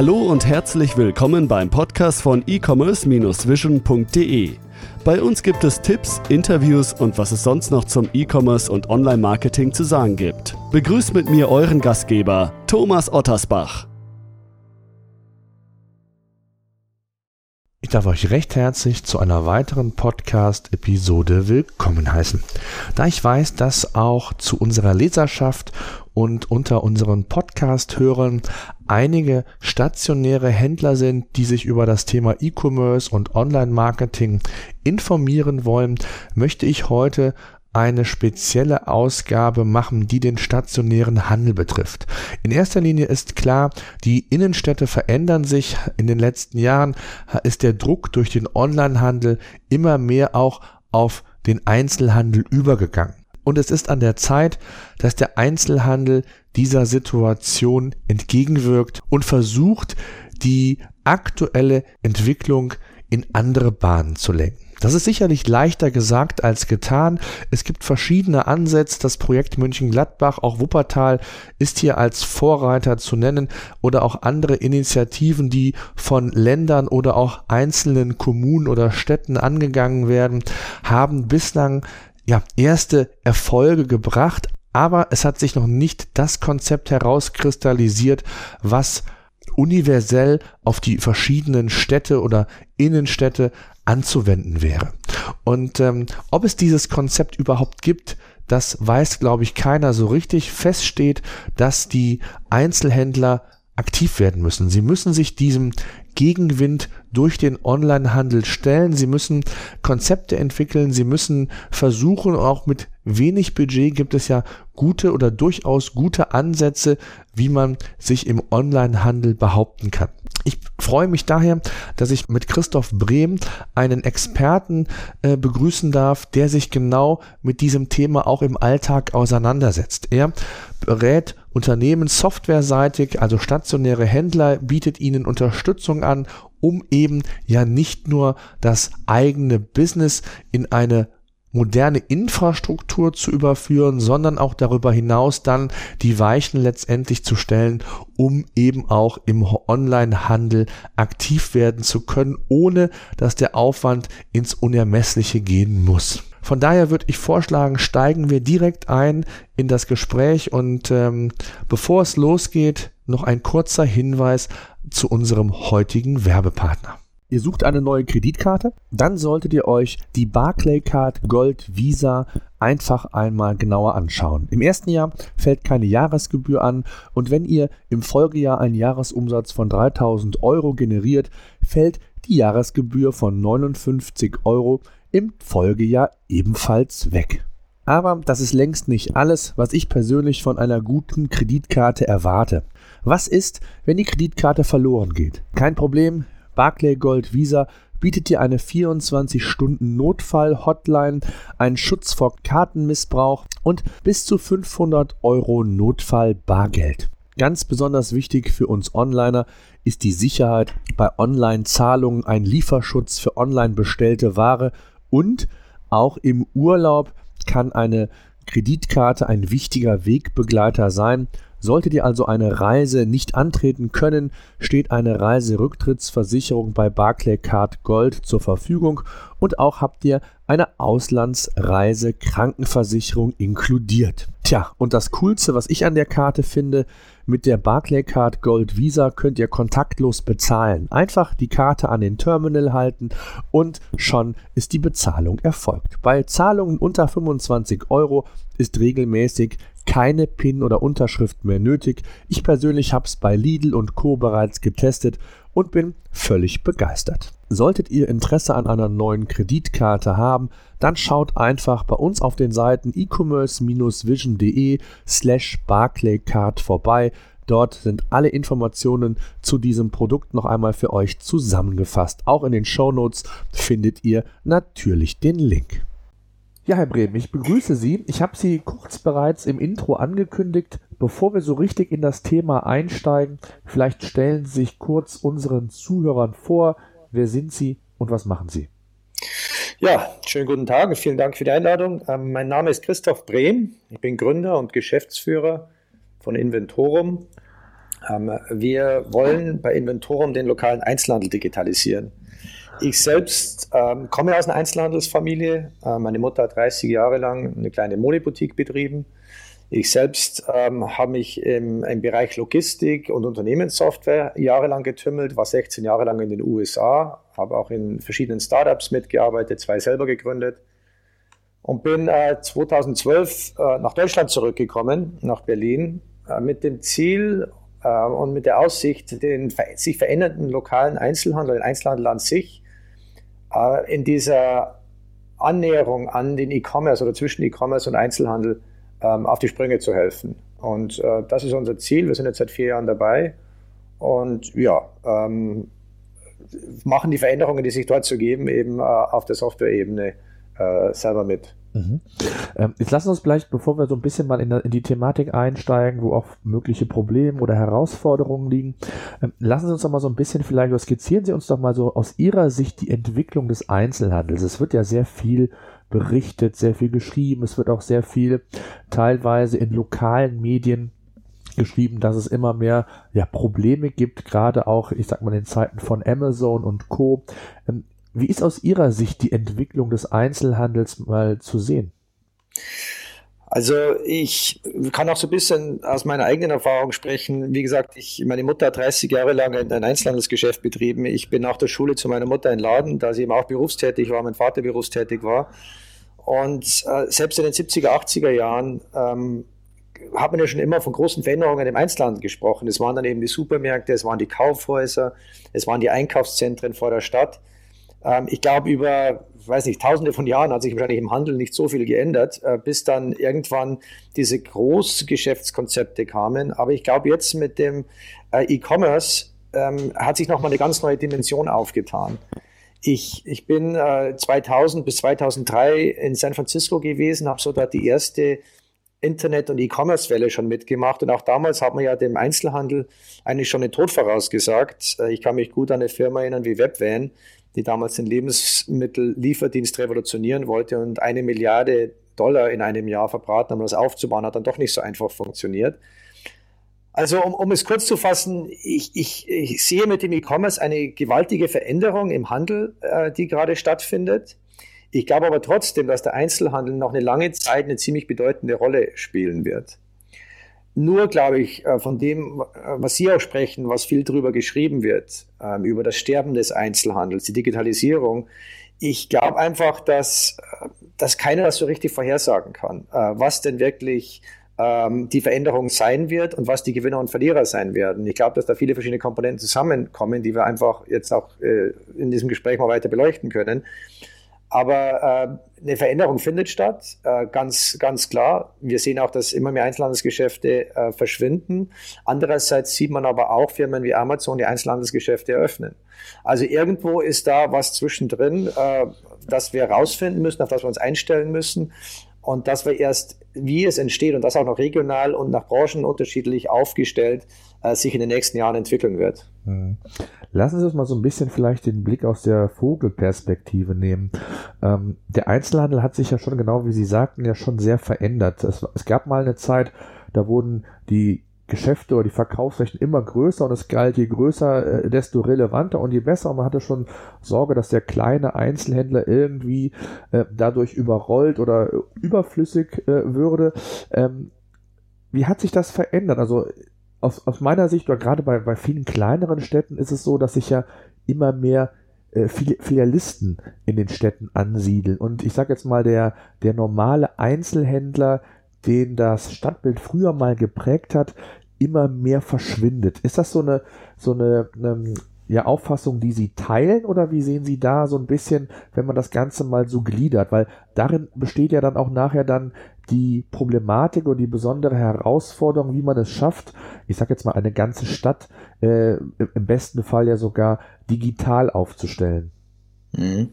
Hallo und herzlich willkommen beim Podcast von e-commerce-vision.de. Bei uns gibt es Tipps, Interviews und was es sonst noch zum E-Commerce und Online-Marketing zu sagen gibt. Begrüßt mit mir euren Gastgeber, Thomas Ottersbach. Ich darf euch recht herzlich zu einer weiteren Podcast-Episode willkommen heißen. Da ich weiß, dass auch zu unserer Leserschaft und unter unseren Podcast-Hörern einige stationäre Händler sind, die sich über das Thema E-Commerce und Online-Marketing informieren wollen, möchte ich heute eine spezielle Ausgabe machen, die den stationären Handel betrifft. In erster Linie ist klar, die Innenstädte verändern sich. In den letzten Jahren ist der Druck durch den Onlinehandel immer mehr auch auf den Einzelhandel übergegangen. Und es ist an der Zeit, dass der Einzelhandel dieser Situation entgegenwirkt und versucht, die aktuelle Entwicklung in andere Bahnen zu lenken. Das ist sicherlich leichter gesagt als getan. Es gibt verschiedene Ansätze. Das Projekt München-Gladbach, auch Wuppertal ist hier als Vorreiter zu nennen oder auch andere Initiativen, die von Ländern oder auch einzelnen Kommunen oder Städten angegangen werden, haben bislang ja, erste Erfolge gebracht, aber es hat sich noch nicht das Konzept herauskristallisiert, was universell auf die verschiedenen Städte oder Innenstädte anzuwenden wäre. Und ähm, ob es dieses Konzept überhaupt gibt, das weiß, glaube ich, keiner so richtig. Fest steht, dass die Einzelhändler aktiv werden müssen. Sie müssen sich diesem Gegenwind durch den Onlinehandel stellen. Sie müssen Konzepte entwickeln. Sie müssen versuchen, auch mit wenig Budget gibt es ja gute oder durchaus gute Ansätze, wie man sich im Onlinehandel behaupten kann. Ich freue mich daher, dass ich mit Christoph Brehm einen Experten äh, begrüßen darf, der sich genau mit diesem Thema auch im Alltag auseinandersetzt. Er berät Unternehmen softwareseitig, also stationäre Händler, bietet ihnen Unterstützung an, um eben ja nicht nur das eigene Business in eine moderne Infrastruktur zu überführen, sondern auch darüber hinaus dann die Weichen letztendlich zu stellen, um eben auch im Onlinehandel aktiv werden zu können, ohne dass der Aufwand ins Unermessliche gehen muss. Von daher würde ich vorschlagen, steigen wir direkt ein in das Gespräch und ähm, bevor es losgeht, noch ein kurzer Hinweis zu unserem heutigen Werbepartner. Ihr sucht eine neue Kreditkarte? Dann solltet ihr euch die Barclaycard Gold Visa einfach einmal genauer anschauen. Im ersten Jahr fällt keine Jahresgebühr an und wenn ihr im Folgejahr einen Jahresumsatz von 3000 Euro generiert, fällt die Jahresgebühr von 59 Euro im Folgejahr ebenfalls weg. Aber das ist längst nicht alles, was ich persönlich von einer guten Kreditkarte erwarte. Was ist, wenn die Kreditkarte verloren geht? Kein Problem, Barclay Gold Visa bietet dir eine 24-Stunden-Notfall-Hotline, einen Schutz vor Kartenmissbrauch und bis zu 500 Euro Notfall-Bargeld. Ganz besonders wichtig für uns Onliner ist die Sicherheit bei Online-Zahlungen, ein Lieferschutz für online bestellte Ware und auch im Urlaub kann eine Kreditkarte ein wichtiger Wegbegleiter sein Solltet ihr also eine Reise nicht antreten können, steht eine Reiserücktrittsversicherung bei Barclaycard Gold zur Verfügung und auch habt ihr eine Auslandsreise-Krankenversicherung inkludiert. Tja, und das Coolste, was ich an der Karte finde, mit der Barclaycard Gold Visa könnt ihr kontaktlos bezahlen. Einfach die Karte an den Terminal halten und schon ist die Bezahlung erfolgt. Bei Zahlungen unter 25 Euro ist regelmäßig keine PIN oder Unterschrift mehr nötig. Ich persönlich habe es bei Lidl und Co bereits getestet und bin völlig begeistert. Solltet ihr Interesse an einer neuen Kreditkarte haben, dann schaut einfach bei uns auf den Seiten e-commerce-vision.de slash barclaycard vorbei. Dort sind alle Informationen zu diesem Produkt noch einmal für euch zusammengefasst. Auch in den Show Notes findet ihr natürlich den Link. Ja, Herr Brehm, ich begrüße Sie. Ich habe Sie kurz bereits im Intro angekündigt. Bevor wir so richtig in das Thema einsteigen, vielleicht stellen Sie sich kurz unseren Zuhörern vor. Wer sind Sie und was machen Sie? Ja, schönen guten Tag. Vielen Dank für die Einladung. Ähm, mein Name ist Christoph Brehm. Ich bin Gründer und Geschäftsführer von Inventorum. Ähm, wir wollen bei Inventorum den lokalen Einzelhandel digitalisieren. Ich selbst ähm, komme aus einer Einzelhandelsfamilie. Äh, meine Mutter hat 30 Jahre lang eine kleine Modeboutique betrieben. Ich selbst ähm, habe mich im, im, Bereich Logistik und Unternehmenssoftware jahrelang getümmelt, war 16 Jahre lang in den USA, habe auch in verschiedenen Startups mitgearbeitet, zwei selber gegründet und bin äh, 2012 äh, nach Deutschland zurückgekommen, nach Berlin, äh, mit dem Ziel und mit der Aussicht, den sich verändernden lokalen Einzelhandel, den Einzelhandel an sich, äh, in dieser Annäherung an den E-Commerce oder zwischen E-Commerce und Einzelhandel ähm, auf die Sprünge zu helfen. Und äh, das ist unser Ziel. Wir sind jetzt seit vier Jahren dabei und ja, ähm, machen die Veränderungen, die sich dort zu geben, eben äh, auf der Software-Ebene selber mit. Mhm. Ähm, jetzt lassen wir uns vielleicht, bevor wir so ein bisschen mal in, in, die Thematik einsteigen, wo auch mögliche Probleme oder Herausforderungen liegen, ähm, lassen Sie uns doch mal so ein bisschen vielleicht, oder skizzieren Sie uns doch mal so aus Ihrer Sicht die Entwicklung des Einzelhandels. Es wird ja sehr viel berichtet, sehr viel geschrieben, es wird auch sehr viel teilweise in lokalen Medien geschrieben, dass es immer mehr ja, Probleme gibt, gerade auch, ich sag mal, in Zeiten von Amazon und Co. Ähm, wie ist aus Ihrer Sicht die Entwicklung des Einzelhandels mal zu sehen? Also ich kann auch so ein bisschen aus meiner eigenen Erfahrung sprechen. Wie gesagt, ich, meine Mutter hat 30 Jahre lang ein Einzelhandelsgeschäft betrieben. Ich bin nach der Schule zu meiner Mutter in Laden, da sie eben auch berufstätig war, mein Vater berufstätig war. Und äh, selbst in den 70er, 80er Jahren ähm, hat man ja schon immer von großen Veränderungen im Einzelhandel gesprochen. Es waren dann eben die Supermärkte, es waren die Kaufhäuser, es waren die Einkaufszentren vor der Stadt. Ähm, ich glaube, über, weiß nicht, tausende von Jahren hat sich wahrscheinlich im Handel nicht so viel geändert, äh, bis dann irgendwann diese Großgeschäftskonzepte kamen. Aber ich glaube, jetzt mit dem äh, E-Commerce ähm, hat sich nochmal eine ganz neue Dimension aufgetan. Ich, ich bin äh, 2000 bis 2003 in San Francisco gewesen, habe so dort die erste Internet- und E-Commerce-Welle schon mitgemacht. Und auch damals hat man ja dem Einzelhandel eigentlich schon den Tod vorausgesagt. Äh, ich kann mich gut an eine Firma erinnern wie Webvan, die damals den Lebensmittellieferdienst revolutionieren wollte und eine Milliarde Dollar in einem Jahr verbraten, um das aufzubauen, hat dann doch nicht so einfach funktioniert. Also um, um es kurz zu fassen, ich, ich, ich sehe mit dem E-Commerce eine gewaltige Veränderung im Handel, äh, die gerade stattfindet. Ich glaube aber trotzdem, dass der Einzelhandel noch eine lange Zeit eine ziemlich bedeutende Rolle spielen wird. Nur, glaube ich, äh, von dem, äh, was Sie auch sprechen, was viel darüber geschrieben wird, ähm, über das Sterben des Einzelhandels, die Digitalisierung, ich glaube einfach, dass, äh, dass keiner das so richtig vorhersagen kann, was denn wirklich ähm, die Veränderung sein wird und was die Gewinner und Verlierer sein werden. Ich glaube, dass da viele verschiedene Komponenten zusammenkommen, die wir einfach jetzt auch in diesem Gespräch mal weiter beleuchten können. Aber äh, eine Veränderung findet statt, äh, ganz, ganz klar. Wir sehen auch, dass immer mehr Einzelhandelsgeschäfte äh, verschwinden. Andererseits sieht man aber auch Firmen wie Amazon, die Einzelhandelsgeschäfte eröffnen. Also irgendwo ist da was zwischendrin, äh, das wir herausfinden müssen, auf das wir uns einstellen müssen. Und dass wir erst, wie es entsteht und das auch noch regional und nach Branchen unterschiedlich aufgestellt, sich in den nächsten Jahren entwickeln wird. Mhm. Lassen Sie uns mal so ein bisschen vielleicht den Blick aus der Vogelperspektive nehmen. Ähm, der Einzelhandel hat sich ja schon, genau wie Sie sagten, ja schon sehr verändert. Es, es gab mal eine Zeit, da wurden die Geschäfte oder die Verkaufsflächen immer größer und es galt, je größer, äh, desto relevanter und je besser. Und man hatte schon Sorge, dass der kleine Einzelhändler irgendwie äh, dadurch überrollt oder überflüssig äh, würde. Ähm, wie hat sich das verändert? Also aus, aus meiner Sicht oder gerade bei, bei vielen kleineren Städten ist es so, dass sich ja immer mehr äh, Filialisten in den Städten ansiedeln. Und ich sage jetzt mal, der, der normale Einzelhändler, den das Stadtbild früher mal geprägt hat, immer mehr verschwindet. Ist das so eine, so eine, eine ja, Auffassung, die Sie teilen oder wie sehen Sie da so ein bisschen, wenn man das Ganze mal so gliedert? Weil darin besteht ja dann auch nachher dann die Problematik und die besondere Herausforderung, wie man es schafft, ich sage jetzt mal eine ganze Stadt äh, im besten Fall ja sogar digital aufzustellen. Mhm.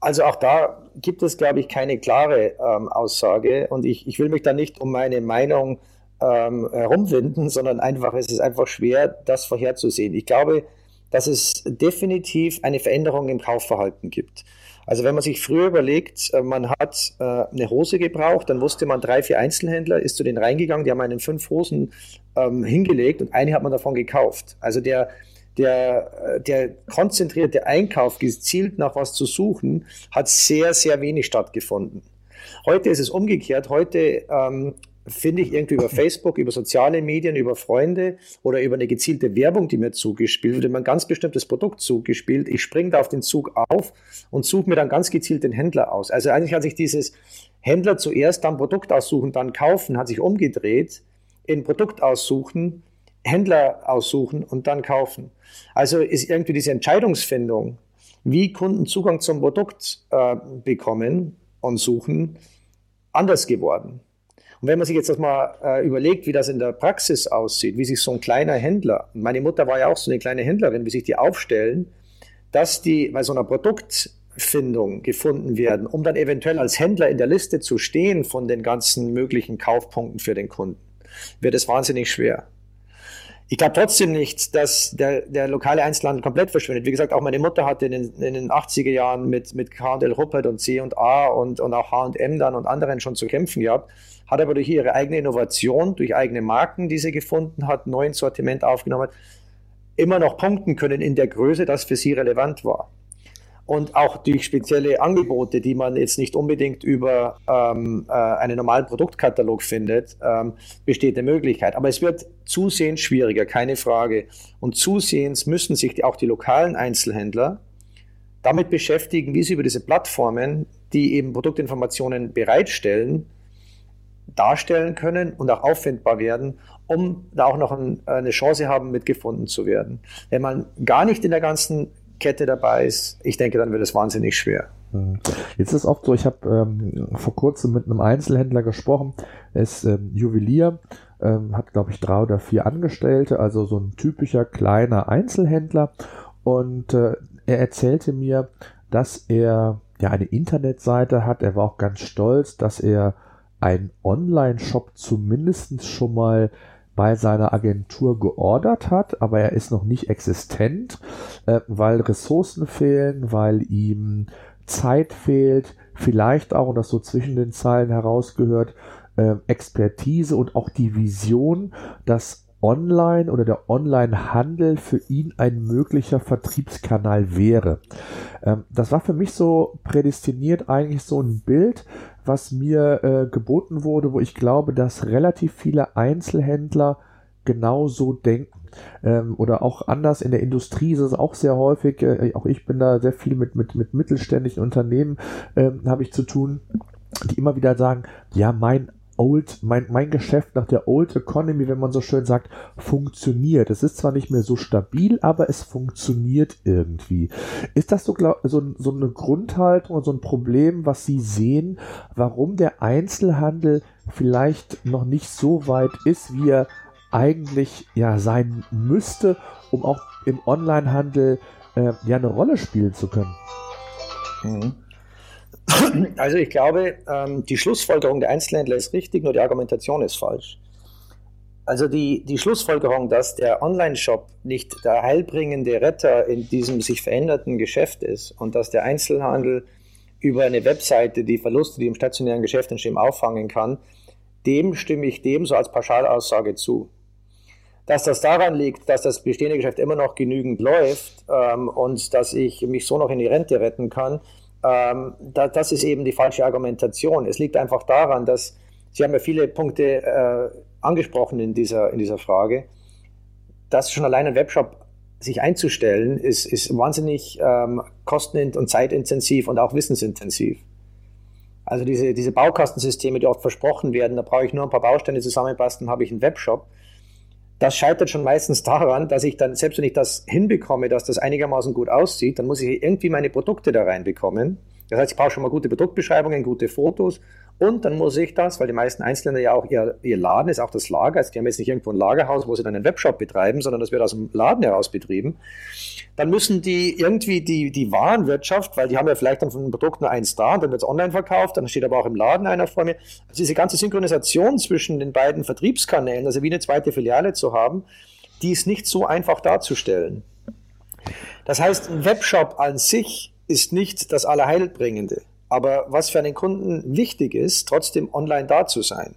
Also auch da gibt es, glaube ich, keine klare ähm, Aussage und ich, ich will mich da nicht um meine Meinung ähm, herumwinden, sondern einfach, es ist einfach schwer, das vorherzusehen. Ich glaube, dass es definitiv eine Veränderung im Kaufverhalten gibt. Also wenn man sich früher überlegt, äh, man hat äh, eine Hose gebraucht, dann wusste man, drei, vier Einzelhändler, ist zu denen reingegangen, die haben einen fünf Hosen ähm, hingelegt und eine hat man davon gekauft. Also der, der, äh, der konzentrierte Einkauf, gezielt nach was zu suchen, hat sehr, sehr wenig stattgefunden. Heute ist es umgekehrt. Heute ähm, finde ich irgendwie über Facebook, über soziale Medien, über Freunde oder über eine gezielte Werbung, die mir zugespielt wird, immer ein ganz bestimmtes Produkt zugespielt. Ich springe da auf den Zug auf und suche mir dann ganz gezielt den Händler aus. Also eigentlich hat sich dieses Händler zuerst, dann Produkt aussuchen, dann kaufen, hat sich umgedreht in Produkt aussuchen, Händler aussuchen und dann kaufen. Also ist irgendwie diese Entscheidungsfindung, wie Kunden Zugang zum Produkt äh, bekommen und suchen, anders geworden. Und wenn man sich jetzt das mal äh, überlegt, wie das in der Praxis aussieht, wie sich so ein kleiner Händler, meine Mutter war ja auch so eine kleine Händlerin, wie sich die aufstellen, dass die bei so einer Produktfindung gefunden werden, um dann eventuell als Händler in der Liste zu stehen von den ganzen möglichen Kaufpunkten für den Kunden, wird es wahnsinnig schwer. Ich glaube trotzdem nicht, dass der, der lokale Einzelhandel komplett verschwindet. Wie gesagt, auch meine Mutter hatte in den, in den 80er Jahren mit, mit K&L Ruppert und C&A und, und auch H&M dann und anderen schon zu kämpfen gehabt hat aber durch ihre eigene Innovation, durch eigene Marken, die sie gefunden hat, neuen Sortiment aufgenommen hat, immer noch punkten können in der Größe, das für sie relevant war. Und auch durch spezielle Angebote, die man jetzt nicht unbedingt über ähm, äh, einen normalen Produktkatalog findet, ähm, besteht eine Möglichkeit. Aber es wird zusehends schwieriger, keine Frage. Und zusehends müssen sich die, auch die lokalen Einzelhändler damit beschäftigen, wie sie über diese Plattformen, die eben Produktinformationen bereitstellen, darstellen können und auch auffindbar werden, um da auch noch ein, eine Chance haben, mitgefunden zu werden. Wenn man gar nicht in der ganzen Kette dabei ist, ich denke, dann wird es wahnsinnig schwer. Mhm. Jetzt ist oft so, ich habe ähm, vor kurzem mit einem Einzelhändler gesprochen, er ist ähm, Juwelier, ähm, hat glaube ich drei oder vier Angestellte, also so ein typischer kleiner Einzelhändler und äh, er erzählte mir, dass er ja eine Internetseite hat, er war auch ganz stolz, dass er einen Online-Shop zumindest schon mal bei seiner Agentur geordert hat, aber er ist noch nicht existent, äh, weil Ressourcen fehlen, weil ihm Zeit fehlt, vielleicht auch, und das so zwischen den Zeilen herausgehört, äh, Expertise und auch die Vision, dass Online oder der Online-Handel für ihn ein möglicher Vertriebskanal wäre. Ähm, das war für mich so prädestiniert eigentlich so ein Bild, was mir äh, geboten wurde, wo ich glaube, dass relativ viele Einzelhändler genauso denken. Ähm, oder auch anders in der Industrie ist es auch sehr häufig, äh, auch ich bin da sehr viel mit, mit, mit mittelständischen Unternehmen, äh, habe ich zu tun, die immer wieder sagen, ja, mein Old, mein, mein Geschäft nach der Old Economy, wenn man so schön sagt, funktioniert. Es ist zwar nicht mehr so stabil, aber es funktioniert irgendwie. Ist das so, so, so eine Grundhaltung und so ein Problem, was Sie sehen, warum der Einzelhandel vielleicht noch nicht so weit ist, wie er eigentlich ja sein müsste, um auch im Onlinehandel äh, ja eine Rolle spielen zu können? Mhm. Also ich glaube, ähm, die Schlussfolgerung der Einzelhändler ist richtig, nur die Argumentation ist falsch. Also die, die Schlussfolgerung, dass der Online-Shop nicht der heilbringende Retter in diesem sich veränderten Geschäft ist und dass der Einzelhandel über eine Webseite die Verluste, die im stationären Geschäft entstehen, auffangen kann, dem stimme ich dem so als Pauschalaussage zu. Dass das daran liegt, dass das bestehende Geschäft immer noch genügend läuft ähm, und dass ich mich so noch in die Rente retten kann, ähm, da, das ist eben die falsche Argumentation. Es liegt einfach daran, dass Sie haben ja viele Punkte äh, angesprochen in dieser, in dieser Frage, dass schon allein ein Webshop sich einzustellen, ist, ist wahnsinnig ähm, kosten- und zeitintensiv und auch wissensintensiv. Also diese, diese Baukastensysteme, die oft versprochen werden, da brauche ich nur ein paar Bausteine zusammenbasteln, habe ich einen Webshop. Das scheitert schon meistens daran, dass ich dann, selbst wenn ich das hinbekomme, dass das einigermaßen gut aussieht, dann muss ich irgendwie meine Produkte da reinbekommen. Das heißt, ich brauche schon mal gute Produktbeschreibungen, gute Fotos und dann muss ich das, weil die meisten Einzelländer ja auch ihr, ihr Laden ist auch das Lager, also die haben jetzt nicht irgendwo ein Lagerhaus, wo sie dann einen Webshop betreiben, sondern das wird aus dem Laden heraus betrieben. Dann müssen die irgendwie die, die Warenwirtschaft, weil die haben ja vielleicht dann von einem Produkt nur eins da und dann wird es online verkauft, dann steht aber auch im Laden einer vor mir. Also diese ganze Synchronisation zwischen den beiden Vertriebskanälen, also wie eine zweite Filiale zu haben, die ist nicht so einfach darzustellen. Das heißt, ein Webshop an sich ist nicht das Allerheilbringende. Aber was für einen Kunden wichtig ist, trotzdem online da zu sein.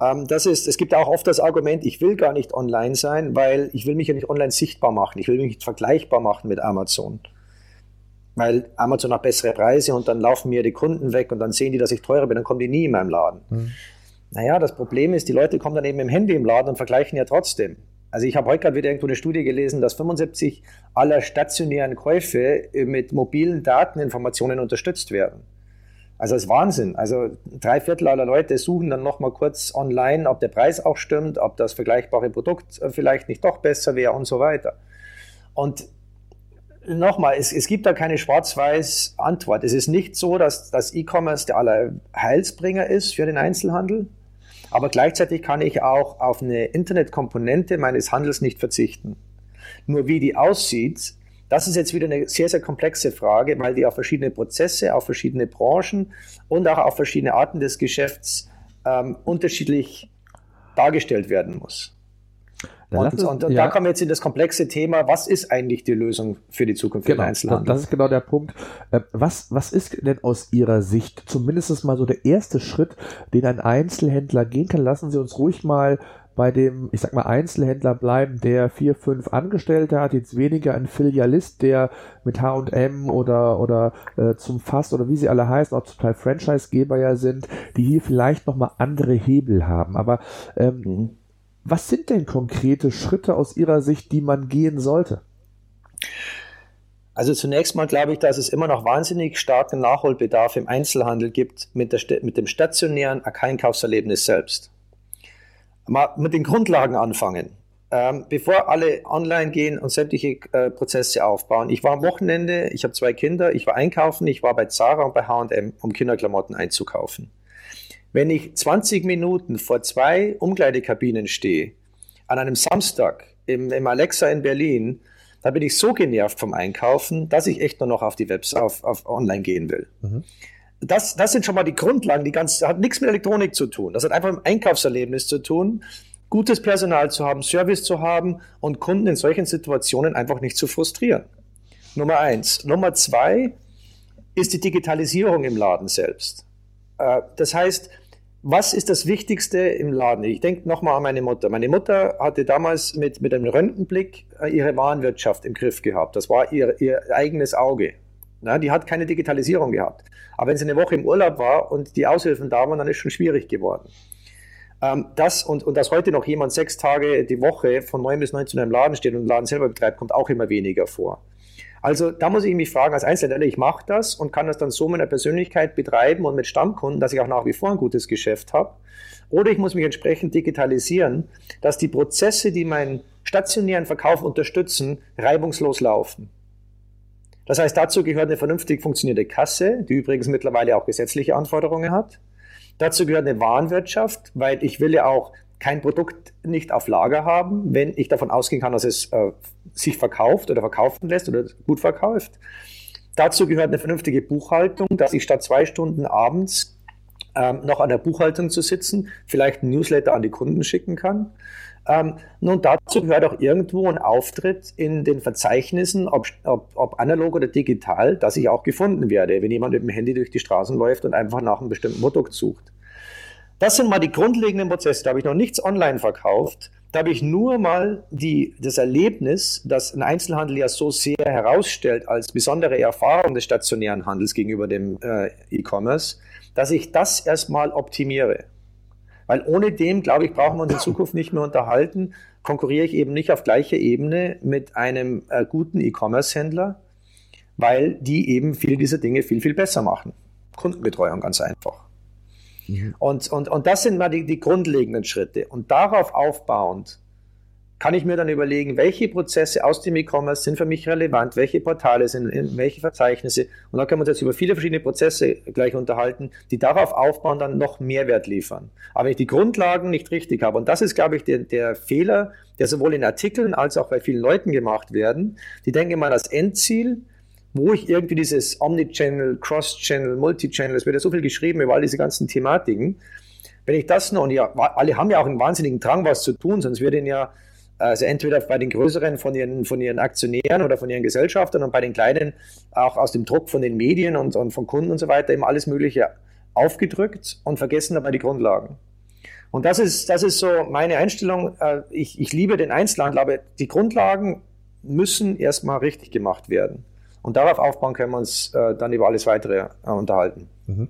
Ähm, das ist, es gibt auch oft das Argument, ich will gar nicht online sein, weil ich will mich ja nicht online sichtbar machen. Ich will mich nicht vergleichbar machen mit Amazon. Weil Amazon hat bessere Preise und dann laufen mir die Kunden weg und dann sehen die, dass ich teurer bin, dann kommen die nie in meinem Laden. Mhm. Naja, das Problem ist, die Leute kommen dann eben im Handy im Laden und vergleichen ja trotzdem. Also ich habe heute gerade wieder irgendwo eine Studie gelesen, dass 75 aller stationären Käufe mit mobilen Dateninformationen unterstützt werden. Also das ist Wahnsinn. Also drei Viertel aller Leute suchen dann nochmal kurz online, ob der Preis auch stimmt, ob das vergleichbare Produkt äh, vielleicht nicht doch besser wäre und so weiter. Und nochmal, es, es gibt da keine schwarz-weiß Antwort. Es ist nicht so, dass das E-Commerce der aller Heilsbringer ist für den Einzelhandel. Aber gleichzeitig kann ich auch auf eine Internetkomponente meines Handels nicht verzichten. Nur wie die aussieht, das ist jetzt wieder eine sehr, sehr komplexe Frage, weil die auf verschiedene Prozesse, auf verschiedene Branchen und auch auf verschiedene Arten des Geschäfts ähm, unterschiedlich dargestellt werden muss. Und, uns, und, und ja. da kommen wir jetzt in das komplexe Thema, was ist eigentlich die Lösung für die Zukunft genau, im Einzelhandel? Das ist genau der Punkt. Äh, was, was ist denn aus Ihrer Sicht zumindest mal so der erste Schritt, den ein Einzelhändler gehen kann? Lassen Sie uns ruhig mal bei dem, ich sag mal, Einzelhändler bleiben, der vier, fünf Angestellte hat, jetzt weniger ein Filialist, der mit H&M oder, oder äh, zum Fass oder wie sie alle heißen, auch zum Teil Franchisegeber ja sind, die hier vielleicht nochmal andere Hebel haben. Aber ähm, mhm. was sind denn konkrete Schritte aus Ihrer Sicht, die man gehen sollte? Also zunächst mal glaube ich, dass es immer noch wahnsinnig starken Nachholbedarf im Einzelhandel gibt mit, der, mit dem stationären Einkaufserlebnis selbst mal mit den Grundlagen anfangen. Ähm, bevor alle online gehen und sämtliche äh, Prozesse aufbauen. Ich war am Wochenende, ich habe zwei Kinder, ich war einkaufen, ich war bei Zara und bei H&M, um Kinderklamotten einzukaufen. Wenn ich 20 Minuten vor zwei Umkleidekabinen stehe, an einem Samstag im, im Alexa in Berlin, da bin ich so genervt vom Einkaufen, dass ich echt nur noch auf die Webs auf, auf online gehen will. Mhm das, das sind schon mal die Grundlagen, die ganz, hat nichts mit Elektronik zu tun. Das hat einfach mit dem Einkaufserlebnis zu tun, gutes Personal zu haben, Service zu haben und Kunden in solchen Situationen einfach nicht zu frustrieren. Nummer eins. Nummer zwei ist die Digitalisierung im Laden selbst. Äh, das heißt, was ist das Wichtigste im Laden? Ich denke nochmal an meine Mutter. Meine Mutter hatte damals mit, mit einem Röntgenblick äh, ihre Warenwirtschaft im Griff gehabt. Das war ihr, ihr eigenes Auge. Na, die hat keine Digitalisierung gehabt. Aber wenn sie eine Woche im Urlaub war und die Aushilfen da waren, dann ist schon schwierig geworden. Ähm, das und, und dass heute noch jemand sechs Tage die Woche von 9 bis 19 Uhr im Laden steht und den Laden selber betreibt, kommt auch immer weniger vor. Also da muss ich mich fragen, als Einzelhändler, ich mache das und kann das dann so mit einer Persönlichkeit betreiben und mit Stammkunden, dass ich auch nach wie vor ein gutes Geschäft habe. Oder ich muss mich entsprechend digitalisieren, dass die Prozesse, die meinen stationären Verkauf unterstützen, reibungslos laufen. Das heißt, dazu gehört eine vernünftig funktionierende Kasse, die übrigens mittlerweile auch gesetzliche Anforderungen hat. Dazu gehört eine Warenwirtschaft, weil ich will ja auch kein Produkt nicht auf Lager haben, wenn ich davon ausgehen kann, dass es äh, sich verkauft oder verkaufen lässt oder gut verkauft. Dazu gehört eine vernünftige Buchhaltung, dass ich statt zwei Stunden abends ähm, noch an der Buchhaltung zu sitzen, vielleicht ein Newsletter an die Kunden schicken kann. Ähm, nun, dazu gehört auch irgendwo ein Auftritt in den Verzeichnissen, ob, ob, ob, analog oder digital, dass ich auch gefunden werde, wenn jemand mit dem Handy durch die Straßen läuft und einfach nach einem bestimmten Produkt sucht. Das sind mal die grundlegenden Prozesse. Da habe ich noch nichts online verkauft. Da habe ich nur mal die, das Erlebnis, dass ein Einzelhandel ja so sehr herausstellt als besondere Erfahrung des stationären Handels gegenüber dem äh, E-Commerce, dass ich das erstmal optimiere. Weil ohne dem, glaube ich, brauchen wir uns in Zukunft nicht mehr unterhalten. Konkurriere ich eben nicht auf gleicher Ebene mit einem äh, guten E-Commerce-Händler, weil die eben viele dieser Dinge viel, viel besser machen. Kundenbetreuung ganz einfach. Mhm. Und, und, und das sind mal die, die grundlegenden Schritte. Und darauf aufbauend kann ich mir dann überlegen, welche Prozesse aus dem E-Commerce sind für mich relevant, welche Portale sind, welche Verzeichnisse. Und dann können wir uns jetzt über viele verschiedene Prozesse gleich unterhalten, die darauf aufbauen, dann noch Mehrwert liefern. Aber wenn ich die Grundlagen nicht richtig habe, und das ist, glaube ich, der, der Fehler, der sowohl in Artikeln als auch bei vielen Leuten gemacht werden, die denken immer, das Endziel, wo ich irgendwie dieses Omnichannel, Cross-Channel, Multi-Channel, es wird ja so viel geschrieben über all diese ganzen Thematiken, wenn ich das noch, und ja, alle haben ja auch einen wahnsinnigen Drang, was zu tun, sonst würde ihnen ja Also entweder bei den größeren von ihren, von ihren Aktionären oder von ihren Gesellschaftern und bei den kleinen auch aus dem Druck von den Medien und, und von Kunden und so weiter immer alles Mögliche aufgedrückt und vergessen dabei die Grundlagen. Und das ist, das ist so meine Einstellung. Äh, ich, ich liebe den Einzelhandel, aber die Grundlagen müssen erstmal richtig gemacht werden. Und darauf aufbauen können wir uns äh, dann über alles weitere äh, unterhalten. Mhm.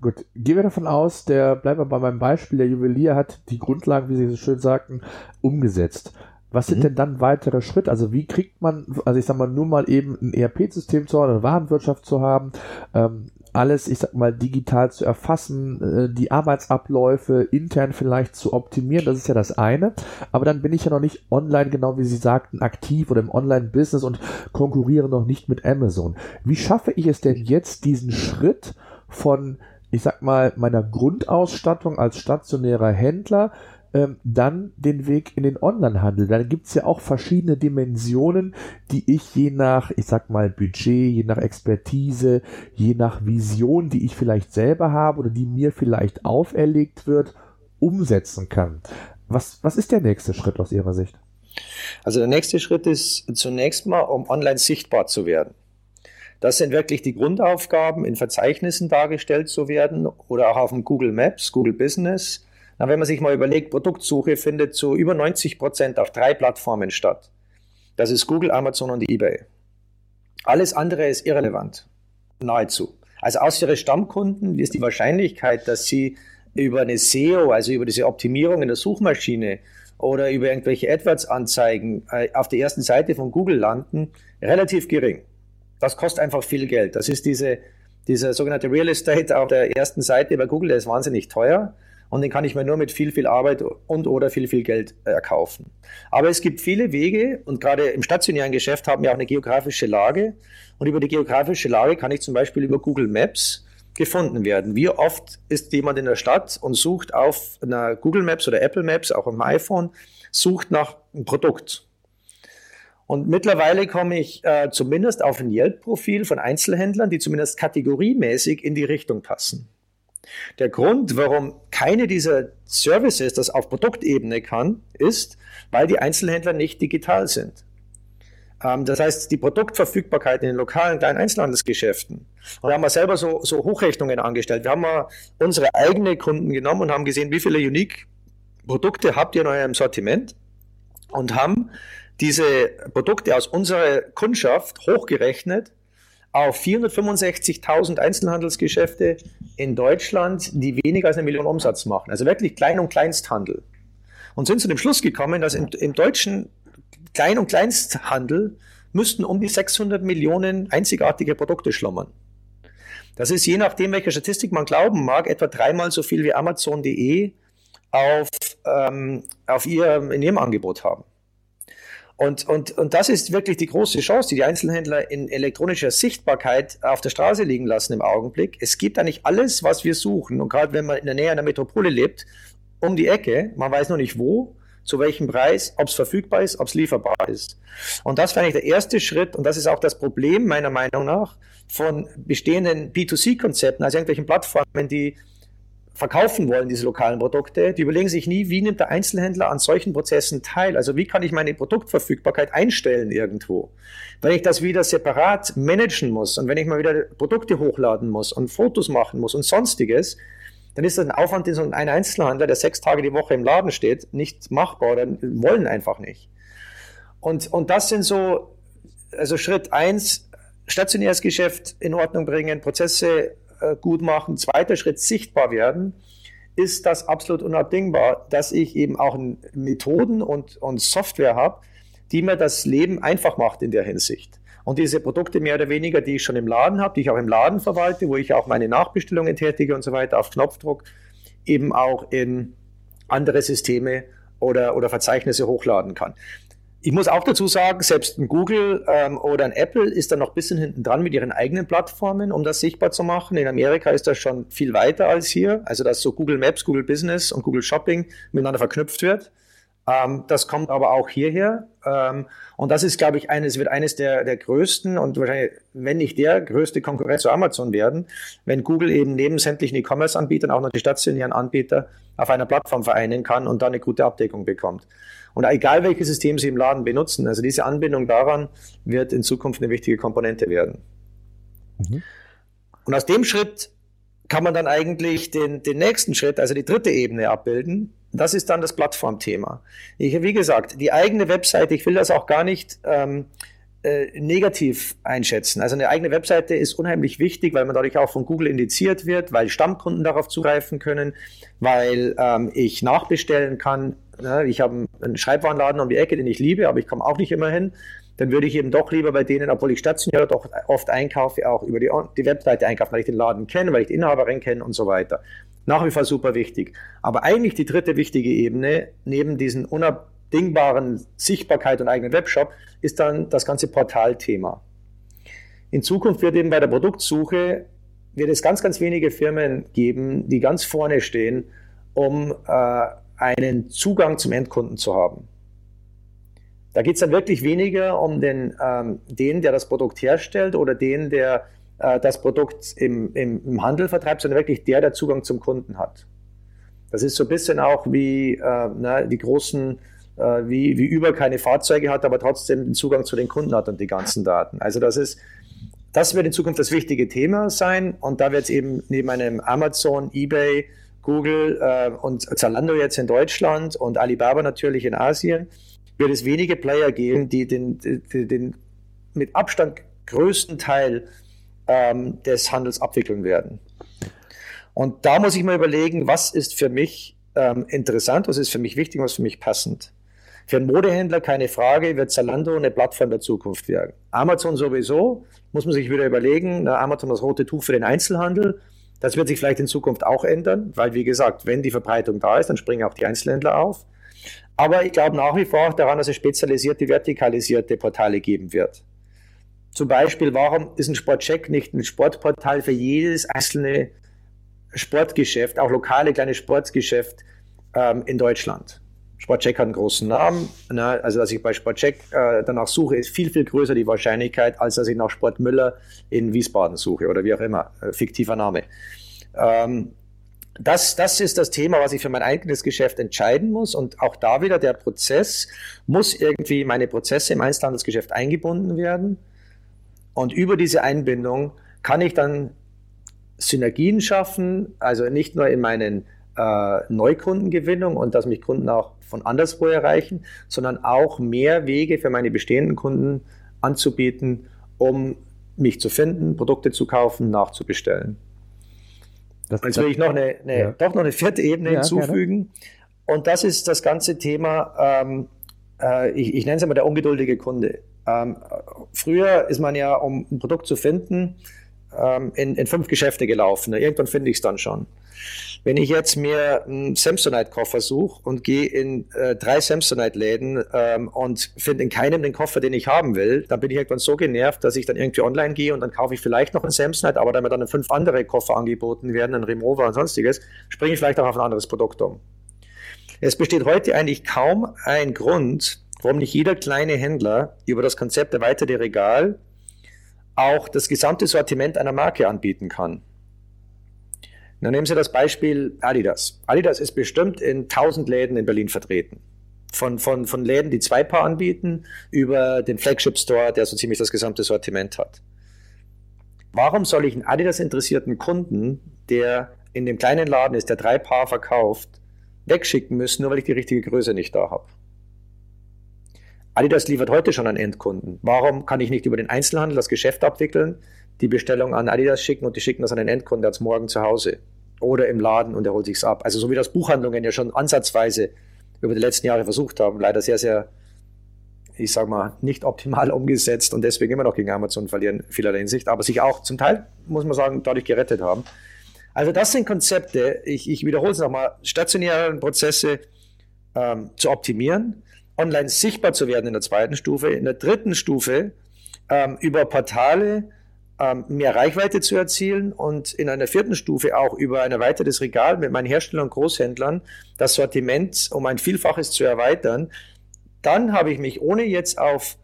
Gut, gehen wir davon aus, der, bleiben wir bei meinem Beispiel, der Juwelier hat die Grundlagen, wie Sie so schön sagten, umgesetzt. Was sind mhm. denn dann weitere Schritte? Also wie kriegt man, also ich sag mal, nur mal eben ein ERP-System zu haben, eine Warenwirtschaft zu haben, ähm, alles, ich sag mal, digital zu erfassen, äh, die Arbeitsabläufe intern vielleicht zu optimieren, das ist ja das eine. Aber dann bin ich ja noch nicht online, genau wie Sie sagten, aktiv oder im Online-Business und konkurriere noch nicht mit Amazon. Wie schaffe ich es denn jetzt, diesen Schritt von, ich sag mal, meiner Grundausstattung als stationärer Händler ähm, dann den Weg in den Onlinehandel. Da gibt's ja auch verschiedene Dimensionen, die ich je nach, ich sag mal, Budget, je nach Expertise, je nach Vision, die ich vielleicht selber habe oder die mir vielleicht auferlegt wird, umsetzen kann. Was, was ist der nächste Schritt aus Ihrer Sicht? Also der nächste Schritt ist zunächst mal, um online sichtbar zu werden. Das sind wirklich die Grundaufgaben, in Verzeichnissen dargestellt zu werden oder auch auf dem Google Maps, Google Business na, wenn man sich mal überlegt, Produktsuche findet zu über 90 Prozent auf drei Plattformen statt. Das ist Google, Amazon und eBay. Alles andere ist irrelevant. Nahezu. Also aus Ihre Stammkunden ist die Wahrscheinlichkeit, dass Sie über eine SEO, also über diese Optimierung in der Suchmaschine oder über irgendwelche AdWords-Anzeigen äh, auf der ersten Seite von Google landen, relativ gering. Das kostet einfach viel Geld. Das ist diese, dieser sogenannte Real Estate auf der ersten Seite bei Google, der ist wahnsinnig teuer und den kann ich mir nur mit viel, viel Arbeit und oder viel, viel Geld erkaufen. Aber es gibt viele Wege und gerade im stationären Geschäft haben wir auch eine geografische Lage und über die geografische Lage kann ich zum Beispiel über Google Maps gefunden werden. Wie oft ist jemand in der Stadt und sucht auf einer Google Maps oder Apple Maps, auch am iPhone, sucht nach einem Produkt. Und mittlerweile komme ich äh, zumindest auf ein Yelp-Profil von Einzelhändlern, die zumindest kategoriemäßig in die Richtung passen. Der Grund, warum keine dieser Services das auf Produktebene kann, ist, weil die Einzelhändler nicht digital sind. Ähm, das heißt, die Produktverfügbarkeit in den lokalen kleinen Einzelhandelsgeschäften. Und da haben wir selber so, so Hochrechnungen angestellt. Wir haben mal unsere eigenen Kunden genommen und haben gesehen, wie viele Unique Produkte habt ihr in eurem Sortiment und haben diese Produkte aus unserer Kundschaft hochgerechnet auf 465.000 Einzelhandelsgeschäfte in Deutschland, die weniger als eine Million Umsatz machen. Also wirklich Klein- und Kleinsthandel. Und sind zu dem Schluss gekommen, dass im, im deutschen Klein- und Kleinsthandel müssten um die 600 Millionen einzigartige Produkte schlummern. Das ist je nachdem, welcher Statistik man glauben mag, etwa dreimal so viel wie Amazon.de auf, ähm, auf ihr, in ihrem Angebot haben. Und, und, und das ist wirklich die große Chance, die die Einzelhändler in elektronischer Sichtbarkeit auf der Straße liegen lassen im Augenblick. Es gibt eigentlich alles, was wir suchen. Und gerade wenn man in der Nähe einer Metropole lebt, um die Ecke, man weiß noch nicht wo, zu welchem Preis, ob es verfügbar ist, ob es lieferbar ist. Und das wäre eigentlich der erste Schritt und das ist auch das Problem meiner Meinung nach von bestehenden B2C-Konzepten, also irgendwelchen Plattformen, die verkaufen wollen, diese lokalen Produkte, die überlegen sich nie, wie nimmt der Einzelhändler an solchen Prozessen teil? Also wie kann ich meine Produktverfügbarkeit einstellen irgendwo? Wenn ich das wieder separat managen muss und wenn ich mal wieder Produkte hochladen muss und Fotos machen muss und sonstiges, dann ist das ein Aufwand, den so ein Einzelhandler, der sechs Tage die Woche im Laden steht, nicht machbar oder wollen einfach nicht. Und, und das sind so, also Schritt eins, stationäres Geschäft in Ordnung bringen, Prozesse gut machen. Zweiter Schritt, sichtbar werden, ist das absolut unabdingbar, dass ich eben auch Methoden und, und Software habe, die mir das Leben einfach macht in der Hinsicht. Und diese Produkte mehr oder weniger, die ich schon im Laden habe, die ich auch im Laden verwalte, wo ich auch meine Nachbestellungen tätige und so weiter auf Knopfdruck, eben auch in andere Systeme oder, oder Verzeichnisse hochladen kann. Ich muss auch dazu sagen, selbst ein Google ähm, oder ein Apple ist da noch ein bisschen hinten dran mit ihren eigenen Plattformen, um das sichtbar zu machen. In Amerika ist das schon viel weiter als hier. Also, dass so Google Maps, Google Business und Google Shopping miteinander verknüpft wird. Ähm, das kommt aber auch hierher. Ähm, und das ist, glaube ich, eines, wird eines der, der größten und wahrscheinlich, wenn nicht der größte Konkurrent zu Amazon werden, wenn Google eben neben sämtlichen E-Commerce-Anbietern auch noch die stationären Anbieter auf einer Plattform vereinen kann und da eine gute Abdeckung bekommt. Und egal welches System Sie im Laden benutzen, also diese Anbindung daran wird in Zukunft eine wichtige Komponente werden. Mhm. Und aus dem Schritt kann man dann eigentlich den, den nächsten Schritt, also die dritte Ebene abbilden. Das ist dann das Plattformthema. Ich, wie gesagt, die eigene Webseite, ich will das auch gar nicht ähm, äh, negativ einschätzen. Also eine eigene Webseite ist unheimlich wichtig, weil man dadurch auch von Google indiziert wird, weil Stammkunden darauf zugreifen können, weil ähm, ich nachbestellen kann. Ja, ich habe einen Schreibwarenladen um die Ecke, den ich liebe, aber ich komme auch nicht immer hin dann würde ich eben doch lieber bei denen, obwohl ich stationär doch oft einkaufe, auch über die, die Webseite einkaufen, weil ich den Laden kenne, weil ich die Inhaberin kenne und so weiter. Nach wie vor super wichtig. Aber eigentlich die dritte wichtige Ebene, neben diesen unabdingbaren Sichtbarkeit und eigenen Webshop, ist dann das ganze Portalthema. In Zukunft wird eben bei der Produktsuche wird es ganz, ganz wenige Firmen geben, die ganz vorne stehen, um äh, einen Zugang zum Endkunden zu haben. Da geht es dann wirklich weniger um den, ähm, den, der das Produkt herstellt oder den, der äh, das Produkt im, im, im, Handel vertreibt, sondern wirklich der, der Zugang zum Kunden hat. Das ist so ein bisschen auch wie äh, na, die großen, äh, wie, wie Uber keine Fahrzeuge hat, aber trotzdem den Zugang zu den Kunden hat und die ganzen Daten. Also das ist, das wird in Zukunft das wichtige Thema sein und da wird es eben neben einem Amazon, eBay, Google äh, und Zalando jetzt in Deutschland und Alibaba natürlich in Asien wird es wenige Player geben, die den, den, den mit Abstand größten Teil ähm, des Handels abwickeln werden. Und da muss ich mal überlegen, was ist für mich ähm, interessant, was ist für mich wichtig, was für mich passend. Für einen Modehändler keine Frage, wird Zalando eine Plattform der Zukunft werden. Amazon sowieso, muss man sich wieder überlegen, na, Amazon das rote Tuch für den Einzelhandel. Das wird sich vielleicht in Zukunft auch ändern, weil wie gesagt, wenn die Verbreitung da ist, dann springen auch die Einzelhändler auf. Aber ich glaube nach wie vor auch daran, dass es spezialisierte, vertikalisierte Portale geben wird. Zum Beispiel, warum ist ein Sportcheck nicht ein Sportportal für jedes einzelne Sportgeschäft, auch lokale kleine Sportgeschäft ähm, in Deutschland? Sportcheck hat einen großen Namen. Ne? Also, dass ich bei Sportcheck äh, danach suche, ist viel, viel größer die Wahrscheinlichkeit, als dass ich nach Sportmüller in Wiesbaden suche oder wie auch immer. Äh, fiktiver Name. Ähm, das, das ist das Thema, was ich für mein eigenes Geschäft entscheiden muss. Und auch da wieder der Prozess muss irgendwie meine Prozesse im Einzelhandelsgeschäft eingebunden werden. Und über diese Einbindung kann ich dann Synergien schaffen, also nicht nur in meinen äh, Neukundengewinnung und dass mich Kunden auch von anderswo erreichen, sondern auch mehr Wege für meine bestehenden Kunden anzubieten, um mich zu finden, Produkte zu kaufen, nachzubestellen. Das, Jetzt will ich noch eine, eine ja. doch noch eine vierte Ebene ja, hinzufügen. Gerne. Und das ist das ganze Thema, ähm, äh, ich, ich nenne es immer der ungeduldige Kunde. Ähm, früher ist man ja, um ein Produkt zu finden, ähm, in, in fünf Geschäfte gelaufen. Irgendwann finde ich es dann schon. Wenn ich jetzt mir einen Samsonite-Koffer suche und gehe in äh, drei Samsonite-Läden ähm, und finde in keinem den Koffer, den ich haben will, dann bin ich irgendwann so genervt, dass ich dann irgendwie online gehe und dann kaufe ich vielleicht noch einen Samsonite, aber da mir dann fünf andere Koffer angeboten werden, ein Remover und sonstiges, springe ich vielleicht auch auf ein anderes Produkt um. Es besteht heute eigentlich kaum ein Grund, warum nicht jeder kleine Händler über das Konzept erweiterte Regal auch das gesamte Sortiment einer Marke anbieten kann. Dann nehmen Sie das Beispiel Adidas. Adidas ist bestimmt in 1000 Läden in Berlin vertreten. Von, von, von Läden, die zwei Paar anbieten, über den Flagship Store, der so ziemlich das gesamte Sortiment hat. Warum soll ich einen Adidas interessierten Kunden, der in dem kleinen Laden ist, der drei Paar verkauft, wegschicken müssen, nur weil ich die richtige Größe nicht da habe? Adidas liefert heute schon an Endkunden. Warum kann ich nicht über den Einzelhandel das Geschäft abwickeln, die Bestellung an Adidas schicken und die schicken das an den Endkunden, der hat es morgen zu Hause? oder im Laden und er holt sich's ab. Also so wie das Buchhandlungen ja schon ansatzweise über die letzten Jahre versucht haben, leider sehr, sehr, ich sag mal, nicht optimal umgesetzt und deswegen immer noch gegen Amazon verlieren, vielerlei Hinsicht, aber sich auch zum Teil, muss man sagen, dadurch gerettet haben. Also das sind Konzepte, ich, ich wiederhole es nochmal, stationäre Prozesse ähm, zu optimieren, online sichtbar zu werden in der zweiten Stufe, in der dritten Stufe ähm, über Portale ähm, mehr Reichweite zu erzielen und in einer vierten Stufe auch über ein erweitertes Regal mit meinen Herstellern und Großhändlern das Sortiment um ein Vielfaches zu erweitern. Dann habe ich mich, ohne jetzt auf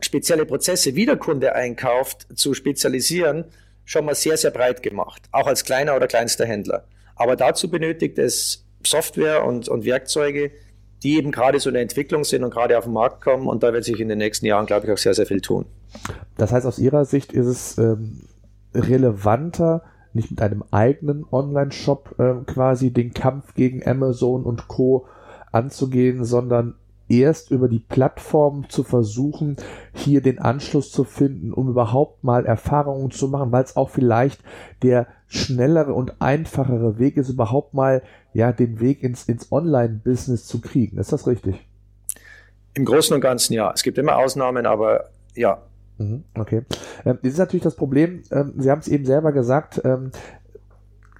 spezielle Prozesse, wie der Kunde einkauft, zu spezialisieren, schon mal sehr, sehr breit gemacht, auch als kleiner oder kleinster Händler. Aber dazu benötigt es Software und, und Werkzeuge, die eben gerade so in der Entwicklung sind und gerade auf den Markt kommen. Und da wird sich in den nächsten Jahren, glaube ich, auch sehr, sehr viel tun. Das heißt, aus Ihrer Sicht ist es ähm, relevanter, nicht mit einem eigenen Online-Shop äh, quasi den Kampf gegen Amazon und Co. anzugehen, sondern erst über die Plattform zu versuchen, hier den Anschluss zu finden, um überhaupt mal Erfahrungen zu machen, weil es auch vielleicht der schnellere und einfachere Weg ist, überhaupt mal ja den Weg ins, ins Online-Business zu kriegen. Ist das richtig? Im Großen und Ganzen ja. Es gibt immer Ausnahmen, aber ja. Mhm, okay. Ähm, das ist natürlich das Problem, ähm, Sie haben es eben selber gesagt, ähm,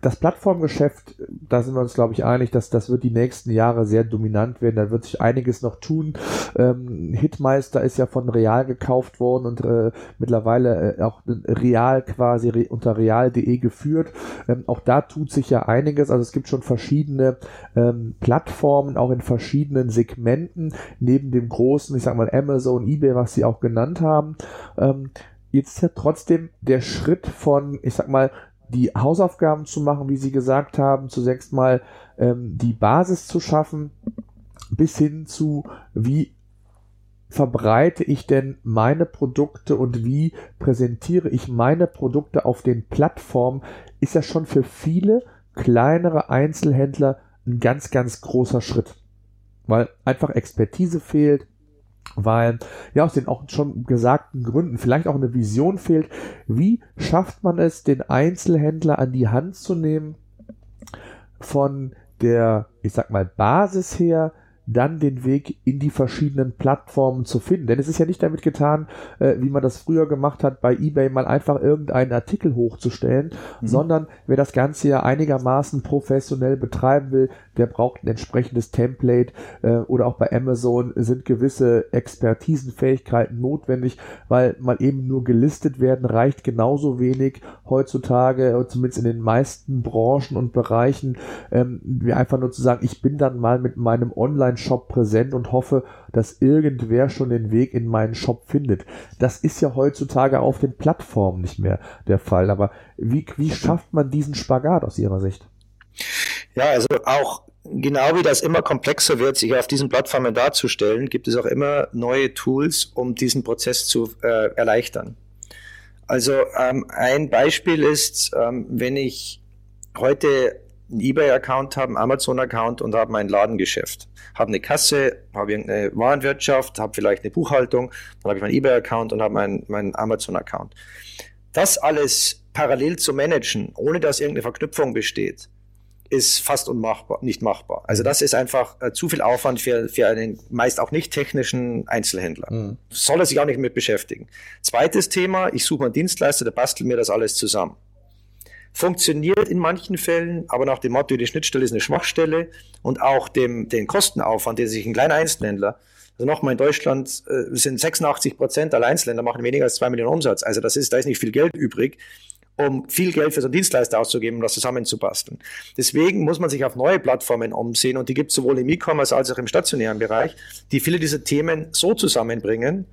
das Plattformgeschäft, da sind wir uns, glaube ich, einig, dass das wird die nächsten Jahre sehr dominant werden. Da wird sich einiges noch tun. Ähm, Hitmeister ist ja von Real gekauft worden und äh, mittlerweile äh, auch Real quasi re unter real.de geführt. Ähm, auch da tut sich ja einiges. Also es gibt schon verschiedene ähm, Plattformen, auch in verschiedenen Segmenten, neben dem großen, ich sag mal Amazon, eBay, was sie auch genannt haben. Ähm, jetzt ist ja trotzdem der Schritt von, ich sag mal, die Hausaufgaben zu machen, wie Sie gesagt haben, zunächst mal ähm, die Basis zu schaffen, bis hin zu, wie verbreite ich denn meine Produkte und wie präsentiere ich meine Produkte auf den Plattformen, ist ja schon für viele kleinere Einzelhändler ein ganz, ganz großer Schritt. Weil einfach Expertise fehlt, weil ja aus den auch schon gesagten Gründen vielleicht auch eine Vision fehlt. Wie schafft man es, den Einzelhändler an die Hand zu nehmen von der, ich sag mal, Basis her dann den Weg in die verschiedenen Plattformen zu finden. Denn es ist ja nicht damit getan, äh, wie man das früher gemacht hat, bei eBay mal einfach irgendeinen Artikel hochzustellen, mhm. sondern wer das Ganze ja einigermaßen professionell betreiben will, der braucht ein entsprechendes Template äh, oder auch bei Amazon sind gewisse Expertisenfähigkeiten notwendig, weil mal eben nur gelistet werden reicht genauso wenig heutzutage, zumindest in den meisten Branchen und Bereichen, ähm, wie einfach nur zu sagen, ich bin dann mal mit meinem Online Online-Shop präsent und hoffe, dass irgendwer schon den Weg in meinen Shop findet. Das ist ja heutzutage auf den Plattformen nicht mehr der Fall. Aber wie, wie schafft man diesen Spagat aus Ihrer Sicht? Ja, also auch genau wie das immer komplexer wird, sich auf diesen Plattformen darzustellen, gibt es auch immer neue Tools, um diesen Prozess zu äh, erleichtern. Also ähm, ein Beispiel ist, ähm, wenn ich heute einen eBay-Account habe, einen Amazon-Account und habe mein Ladengeschäft. Habe eine Kasse, habe irgendeine Warenwirtschaft, habe vielleicht eine Buchhaltung, dann habe ich meinen eBay-Account und habe meinen, meinen Amazon-Account. Das alles parallel zu managen, ohne dass irgendeine Verknüpfung besteht, ist fast unmachbar, nicht machbar. Also das ist einfach äh, zu viel Aufwand für, für einen meist auch nicht technischen Einzelhändler. Mhm. Soll er sich auch nicht mit beschäftigen. Zweites Thema, ich suche einen Dienstleister, der bastelt mir das alles zusammen. Funktioniert in manchen Fällen, aber nach dem Motto, die Schnittstelle ist eine Schwachstelle und auch dem, den Kostenaufwand, den sich ein kleiner Einzelhändler, also nochmal in Deutschland äh, sind 86 Prozent aller Einzelhändler machen weniger als zwei Millionen Umsatz. Also das ist, da ist nicht viel Geld übrig, um viel Geld für so einen Dienstleister auszugeben, um das zusammenzubasteln. Deswegen muss man sich auf neue Plattformen umsehen und die gibt es sowohl im E-Commerce als auch im stationären Bereich, die viele dieser Themen so zusammenbringen,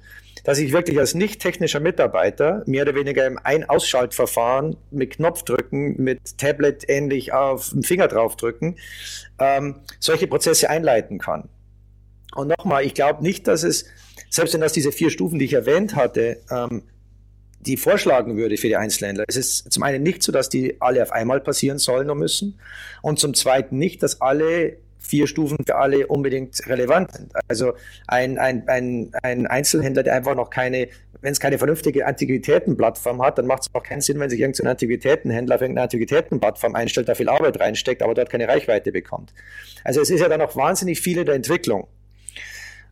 dass ich wirklich als nicht technischer Mitarbeiter mehr oder weniger im Ein-Ausschaltverfahren mit Knopfdrücken, mit Tablet ähnlich auf den Finger draufdrücken, ähm, solche Prozesse einleiten kann. Und nochmal, ich glaube nicht, dass es, selbst wenn das diese vier Stufen, die ich erwähnt hatte, ähm, die vorschlagen würde für die Einzelhändler. Es ist zum einen nicht so, dass die alle auf einmal passieren sollen und müssen. Und zum zweiten nicht, dass alle vier Stufen für alle unbedingt relevant sind. Also ein, ein, ein, ein Einzelhändler, der einfach noch keine, wenn es keine vernünftige Antiquitätenplattform hat, dann macht es auch keinen Sinn, wenn sich irgendein Antiquitätenhändler auf irgendeine Antiquitätenplattform einstellt, da viel Arbeit reinsteckt, aber dort keine Reichweite bekommt. Also es ist ja dann noch wahnsinnig viel in der Entwicklung.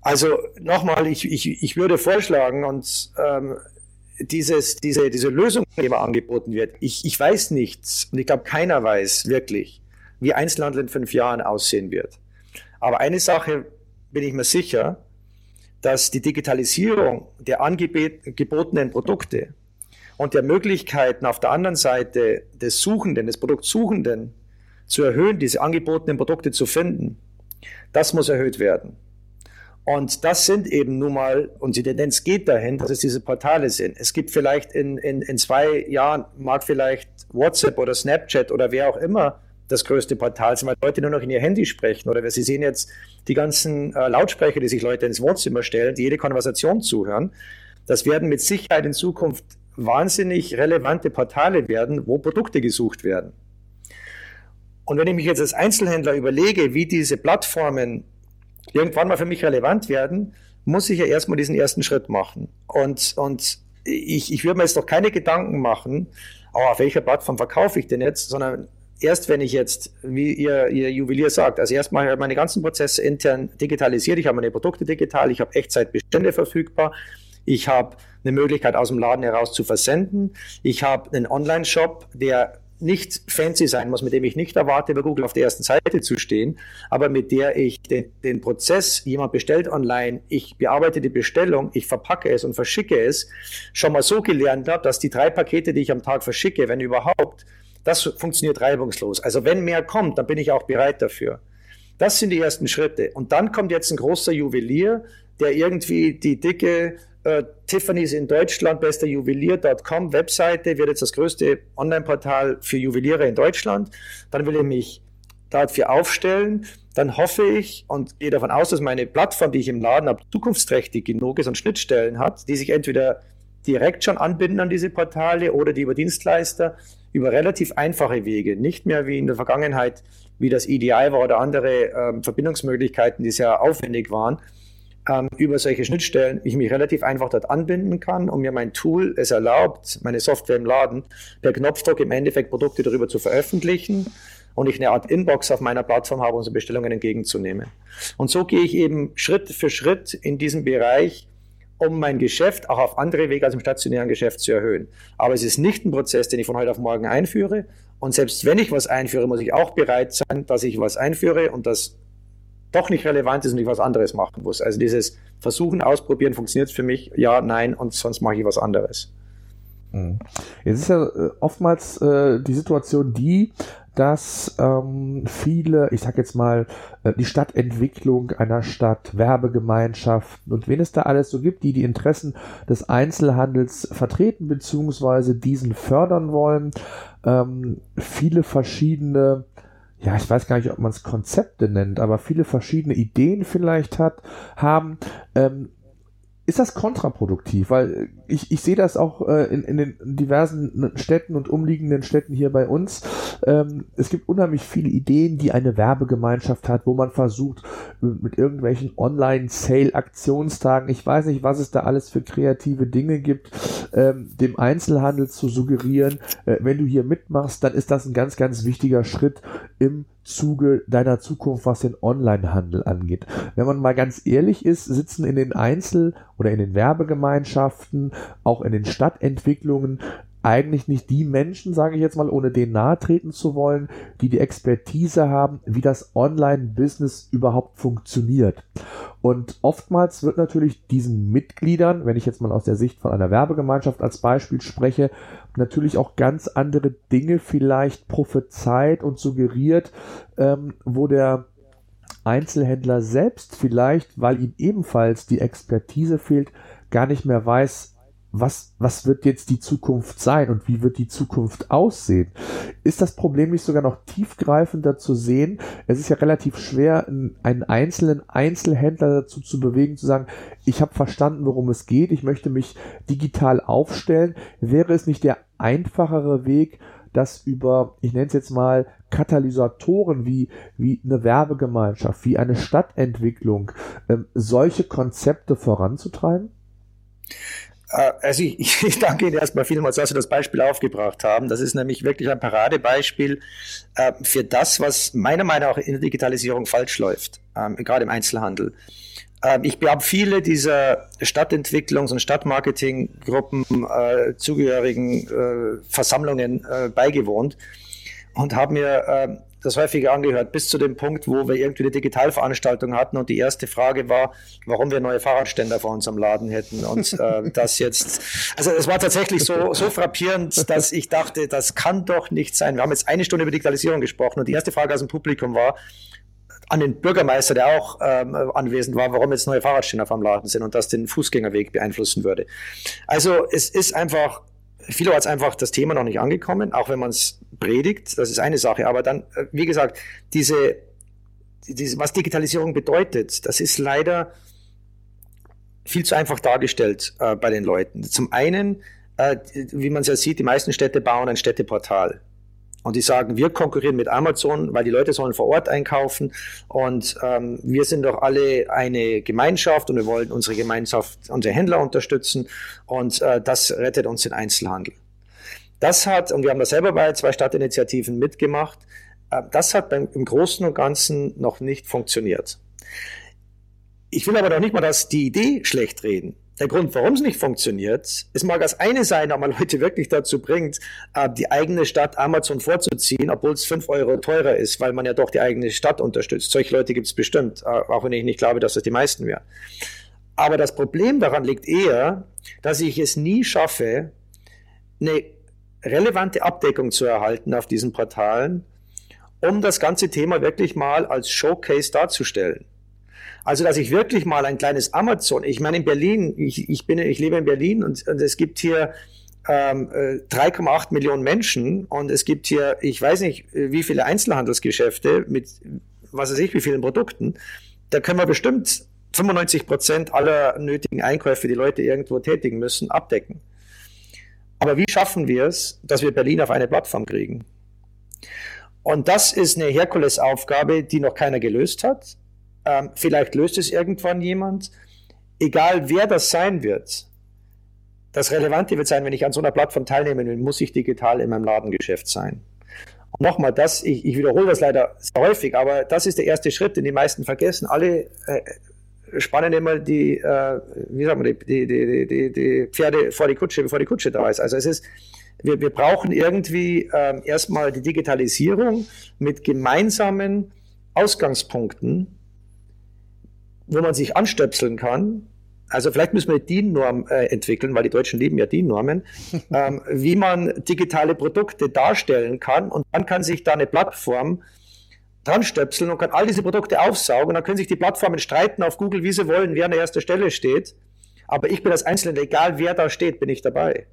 Also nochmal, ich, ich, ich würde vorschlagen, und ähm, dieses, diese, diese Lösung, die immer angeboten wird, ich, ich weiß nichts und ich glaube, keiner weiß wirklich, wie Einzelhandel in fünf Jahren aussehen wird. Aber eine Sache bin ich mir sicher, dass die Digitalisierung der angebotenen Produkte und der Möglichkeiten auf der anderen Seite des Suchenden, des Produktsuchenden zu erhöhen, diese angebotenen Produkte zu finden, das muss erhöht werden. Und das sind eben nun mal, und die Tendenz geht dahin, dass es diese Portale sind. Es gibt vielleicht in, in, in zwei Jahren, mag vielleicht WhatsApp oder Snapchat oder wer auch immer das größte Portal sein, weil Leute nur noch in ihr Handy sprechen. Oder Sie sehen jetzt die ganzen äh, Lautsprecher, die sich Leute ins Wohnzimmer stellen, die jede Konversation zuhören. Das werden mit Sicherheit in Zukunft wahnsinnig relevante Portale werden, wo Produkte gesucht werden. Und wenn ich mich jetzt als Einzelhändler überlege, wie diese Plattformen irgendwann mal für mich relevant werden, muss ich ja erstmal diesen ersten Schritt machen. Und, und ich, ich würde mir jetzt doch keine Gedanken machen, oh, auf welcher Plattform verkaufe ich denn jetzt, sondern erst wenn ich jetzt, wie ihr, ihr Juwelier sagt, also erstmal meine ganzen Prozesse intern digitalisiert, ich habe meine Produkte digital, ich habe Echtzeitbestände verfügbar, ich habe eine Möglichkeit aus dem Laden heraus zu versenden, ich habe einen Online-Shop, der nicht fancy sein muss, mit dem ich nicht erwarte, bei Google auf der ersten Seite zu stehen, aber mit der ich den, den Prozess, jemand bestellt online, ich bearbeite die Bestellung, ich verpacke es und verschicke es, schon mal so gelernt habe, dass die drei Pakete, die ich am Tag verschicke, wenn überhaupt, das funktioniert reibungslos. Also wenn mehr kommt, dann bin ich auch bereit dafür. Das sind die ersten Schritte. Und dann kommt jetzt ein großer Juwelier, der irgendwie die dicke äh, Tiffany's in Deutschland, bester Juwelier.com Webseite, wird jetzt das größte Online-Portal für Juweliere in Deutschland. Dann will ich mich dafür aufstellen. Dann hoffe ich und gehe davon aus, dass meine Plattform, die ich im Laden habe, zukunftsträchtig genug ist und Schnittstellen hat, die sich entweder direkt schon anbinden an diese Portale oder die über Dienstleister über relativ einfache Wege, nicht mehr wie in der Vergangenheit, wie das EDI war oder andere ähm, Verbindungsmöglichkeiten, die sehr aufwendig waren, ähm, über solche Schnittstellen ich mich relativ einfach dort anbinden kann und mir mein Tool es erlaubt, meine Software im Laden per Knopfdruck im Endeffekt Produkte darüber zu veröffentlichen und ich eine Art Inbox auf meiner Plattform habe, so Bestellungen entgegenzunehmen. Und so gehe ich eben Schritt für Schritt in diesem Bereich, um mein Geschäft auch auf andere Wege als im stationären Geschäft zu erhöhen. Aber es ist nicht ein Prozess, den ich von heute auf morgen einführe. Und selbst wenn ich was einführe, muss ich auch bereit sein, dass ich was einführe und das doch nicht relevant ist und ich was anderes machen muss. Also dieses Versuchen, Ausprobieren, funktioniert für mich, ja, nein, und sonst mache ich was anderes. Mhm. Jetzt ist ja äh, oftmals äh, die Situation die, dass ähm, viele, ich sag jetzt mal, äh, die Stadtentwicklung einer Stadt, Werbegemeinschaften und wen es da alles so gibt, die die Interessen des Einzelhandels vertreten bzw. diesen fördern wollen, ähm, viele verschiedene ja, ich weiß gar nicht, ob man es Konzepte nennt, aber viele verschiedene Ideen vielleicht hat, haben, ähm, ist das kontraproduktiv, weil ich, ich sehe das auch äh, in, in den diversen Städten und umliegenden Städten hier bei uns. Ähm, es gibt unheimlich viele Ideen, die eine Werbegemeinschaft hat, wo man versucht, mit irgendwelchen Online-Sale-Aktionstagen, ich weiß nicht, was es da alles für kreative Dinge gibt, ähm, dem Einzelhandel zu suggerieren, äh, wenn du hier mitmachst, dann ist das ein ganz, ganz wichtiger Schritt im Zuge deiner Zukunft, was den Onlinehandel angeht. Wenn man mal ganz ehrlich ist, sitzen in den Einzel- oder in den Werbegemeinschaften, auch in den Stadtentwicklungen eigentlich nicht die Menschen, sage ich jetzt mal, ohne denen nahe treten zu wollen, die die Expertise haben, wie das Online-Business überhaupt funktioniert. Und oftmals wird natürlich diesen Mitgliedern, wenn ich jetzt mal aus der Sicht von einer Werbegemeinschaft als Beispiel spreche, natürlich auch ganz andere Dinge vielleicht prophezeit und suggeriert, ähm, wo der Einzelhändler selbst vielleicht, weil ihm ebenfalls die Expertise fehlt, gar nicht mehr weiß, was, was wird jetzt die Zukunft sein und wie wird die Zukunft aussehen? Ist das Problem nicht sogar noch tiefgreifender zu sehen? Es ist ja relativ schwer, einen einzelnen Einzelhändler dazu zu bewegen, zu sagen, ich habe verstanden, worum es geht, ich möchte mich digital aufstellen. Wäre es nicht der einfachere Weg, das über, ich nenne es jetzt mal, Katalysatoren wie, wie eine Werbegemeinschaft, wie eine Stadtentwicklung, ähm, solche Konzepte voranzutreiben? Äh, also ich, ich danke Ihnen erstmal vielmals, dass Sie das Beispiel aufgebracht haben. Das ist nämlich wirklich ein Paradebeispiel äh, für das, was meiner Meinung nach in der Digitalisierung falsch läuft, ähm, gerade im Einzelhandel. Ähm, ich habe viele dieser Stadtentwicklungs- und Stadtmarketinggruppen äh, zugehörigen äh, Versammlungen äh, beigewohnt und habe mir äh, das häufiger angehört, bis zu dem Punkt, wo wir irgendwie eine Digitalveranstaltung hatten und die erste Frage war, warum wir neue Fahrradständer vor unserem Laden hätten. Und äh, das jetzt, also es war tatsächlich so, so frappierend, dass ich dachte, das kann doch nicht sein. Wir haben jetzt eine Stunde über Digitalisierung gesprochen und die erste Frage aus dem Publikum war, an den Bürgermeister, der auch ähm, anwesend war, warum jetzt neue Fahrradständer vom Laden sind und das den Fußgängerweg beeinflussen würde. Also es ist einfach vielerorts einfach das Thema noch nicht angekommen, auch wenn man es predigt, das ist eine Sache. Aber dann, äh, wie gesagt, diese, diese, was Digitalisierung bedeutet, das ist leider viel zu einfach dargestellt äh, bei den Leuten. Zum einen, äh, wie man es ja sieht, die meisten Städte bauen ein Städteportal. Und die sagen, wir konkurrieren mit Amazon, weil die Leute sollen vor Ort einkaufen und ähm, wir sind doch alle eine Gemeinschaft und wir wollen unsere Gemeinschaft, unsere Händler unterstützen und äh, das rettet uns den Einzelhandel. Das hat, und wir haben das selber bei zwei Stadtinitiativen mitgemacht, äh, das hat beim, im Großen und Ganzen noch nicht funktioniert. Ich will aber doch nicht mal, dass die Idee schlecht reden der Grund, warum es nicht funktioniert, es mag als eine sein, ob man Leute wirklich dazu bringt, äh, die eigene Stadt Amazon vorzuziehen, obwohl es fünf Euro teurer ist, weil man ja doch die eigene Stadt unterstützt. Solche Leute gibt es bestimmt, äh, auch wenn ich nicht glaube, dass das die meisten wären. Aber das Problem daran liegt eher, dass ich es nie schaffe, eine relevante Abdeckung zu erhalten auf diesen Portalen, um das ganze Thema wirklich mal als Showcase darzustellen. Also, dass ich wirklich mal ein kleines Amazon, ich meine in Berlin, ich, ich bin, ich lebe in Berlin und, und es gibt hier ähm, 3,8 äh, Millionen Menschen und es gibt hier, ich weiß nicht, wie viele Einzelhandelsgeschäfte mit, was weiß ich, wie vielen Produkten. Da können wir bestimmt 95 Prozent aller nötigen Einkäufe, die Leute irgendwo tätigen müssen, abdecken. Aber wie schaffen wir es, dass wir Berlin auf eine Plattform kriegen? Und das ist eine Herkulesaufgabe, die noch keiner gelöst hat. Ähm, vielleicht löst es irgendwann jemand. Egal wer das sein wird, das Relevante wird sein, wenn ich an so einer Plattform teilnehmen will, muss ich digital in meinem Ladengeschäft sein. Und nochmal, das, ich, ich wiederhole das leider sehr häufig, aber das ist der erste Schritt, den die meisten vergessen. Alle äh, spannen immer die, äh, wie sagen wir, die, die, die, die, Pferde vor die Kutsche, bevor die Kutsche da ist. Also es ist, wir, wir brauchen irgendwie ähm, erstmal die Digitalisierung mit gemeinsamen Ausgangspunkten, wo man sich anstöpseln kann. Also vielleicht müssen wir eine DIN-Norm äh, entwickeln, weil die Deutschen lieben ja DIN-Normen, ähm, wie man digitale Produkte darstellen kann. Und dann kann sich da eine Plattform dran stöpseln und kann all diese Produkte aufsaugen. Und dann können sich die Plattformen streiten auf Google, wie sie wollen, wer an der ersten Stelle steht. Aber ich bin als Einzelner, egal wer da steht, bin ich dabei.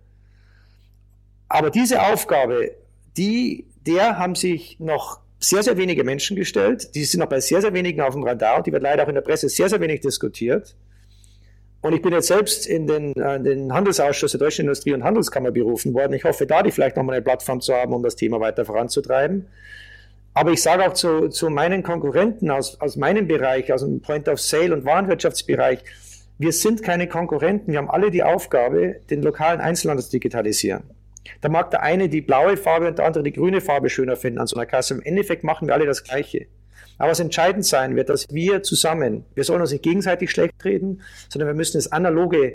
Aber diese Aufgabe, die, der haben sich noch sehr, sehr wenige Menschen gestellt. Die sind noch bei sehr, sehr wenigen auf dem Radar und die wird leider auch in der Presse sehr, sehr wenig diskutiert. Und ich bin jetzt selbst in den, äh, den Handelsausschuss der Deutschen Industrie- und Handelskammer berufen worden. Ich hoffe, da die vielleicht nochmal eine Plattform zu haben, um das Thema weiter voranzutreiben. Aber ich sage auch zu, zu meinen Konkurrenten aus, aus meinem Bereich, aus dem Point of Sale und Warenwirtschaftsbereich, wir sind keine Konkurrenten. Wir haben alle die Aufgabe, den lokalen Einzelhandel zu digitalisieren. Da mag der eine die blaue Farbe und der andere die grüne Farbe schöner finden an so einer Kasse. Im Endeffekt machen wir alle das Gleiche. Aber was entscheidend sein wird, dass wir zusammen, wir sollen uns nicht gegenseitig schlecht reden, sondern wir müssen das Analoge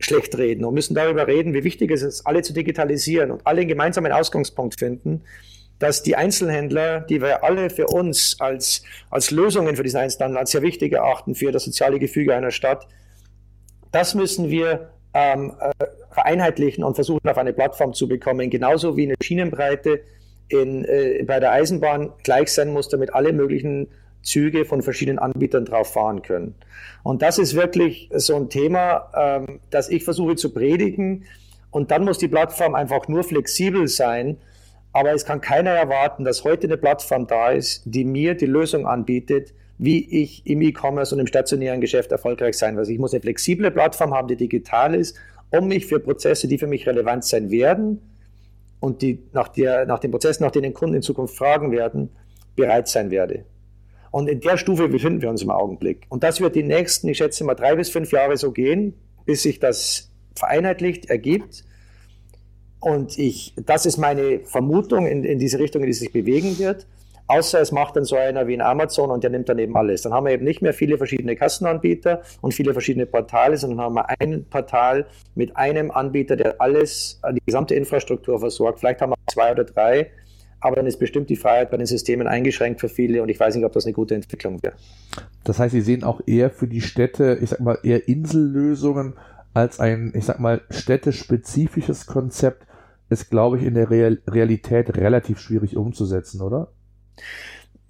schlecht reden und müssen darüber reden, wie wichtig es ist, alle zu digitalisieren und alle einen gemeinsamen Ausgangspunkt finden, dass die Einzelhändler, die wir alle für uns als, als Lösungen für diesen Einzelhandel als sehr wichtig erachten, für das soziale Gefüge einer Stadt, das müssen wir ähm, äh, vereinheitlichen und versuchen, auf eine Plattform zu bekommen, genauso wie eine Schienenbreite in, äh, bei der Eisenbahn gleich sein muss, damit alle möglichen Züge von verschiedenen Anbietern drauf fahren können. Und das ist wirklich so ein Thema, ähm, das ich versuche zu predigen. Und dann muss die Plattform einfach nur flexibel sein. Aber es kann keiner erwarten, dass heute eine Plattform da ist, die mir die Lösung anbietet, wie ich im E-Commerce und im stationären Geschäft erfolgreich sein will. Also ich muss eine flexible Plattform haben, die digital ist, um mich für Prozesse, die für mich relevant sein werden und die nach, der, nach den Prozessen, nach denen Kunden in Zukunft fragen werden, bereit sein werde. Und in der Stufe befinden wir uns im Augenblick. Und das wird die nächsten, ich schätze mal, drei bis fünf Jahre so gehen, bis sich das vereinheitlicht ergibt. Und ich, das ist meine Vermutung in, in diese Richtung, in die es sich bewegen wird. Außer es macht dann so einer wie ein Amazon und der nimmt dann eben alles. Dann haben wir eben nicht mehr viele verschiedene Kassenanbieter und viele verschiedene Portale, sondern haben wir ein Portal mit einem Anbieter, der alles, die gesamte Infrastruktur versorgt. Vielleicht haben wir zwei oder drei, aber dann ist bestimmt die Freiheit bei den Systemen eingeschränkt für viele und ich weiß nicht, ob das eine gute Entwicklung wäre. Das heißt, Sie sehen auch eher für die Städte, ich sag mal, eher Insellösungen als ein, ich sag mal, städtespezifisches Konzept ist, glaube ich, in der Real Realität relativ schwierig umzusetzen, oder?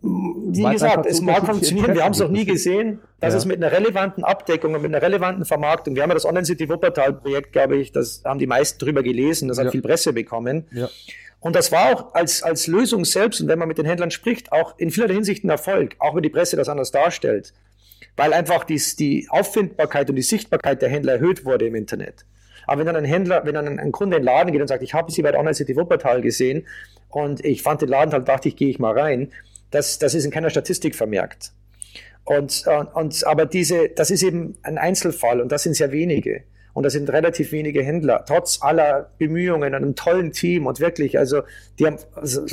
Wie gesagt, es mag funktionieren. Wir haben es noch nie gesehen, dass ja. es mit einer relevanten Abdeckung und mit einer relevanten Vermarktung, wir haben ja das Online City Wuppertal Projekt, glaube ich, das haben die meisten drüber gelesen, das hat ja. viel Presse bekommen. Ja. Und das war auch als, als Lösung selbst, und wenn man mit den Händlern spricht, auch in vieler Hinsicht ein Erfolg, auch wenn die Presse das anders darstellt. Weil einfach dies, die Auffindbarkeit und die Sichtbarkeit der Händler erhöht wurde im Internet. Aber wenn dann ein Händler, wenn dann ein Kunde in den Laden geht und sagt, ich habe sie bei der Online City Wuppertal gesehen und ich fand den Laden halt, dachte ich, gehe ich mal rein, das, das ist in keiner Statistik vermerkt. Und, und, aber diese, das ist eben ein Einzelfall und das sind sehr wenige. Und das sind relativ wenige Händler, trotz aller Bemühungen, einem tollen Team und wirklich, also die haben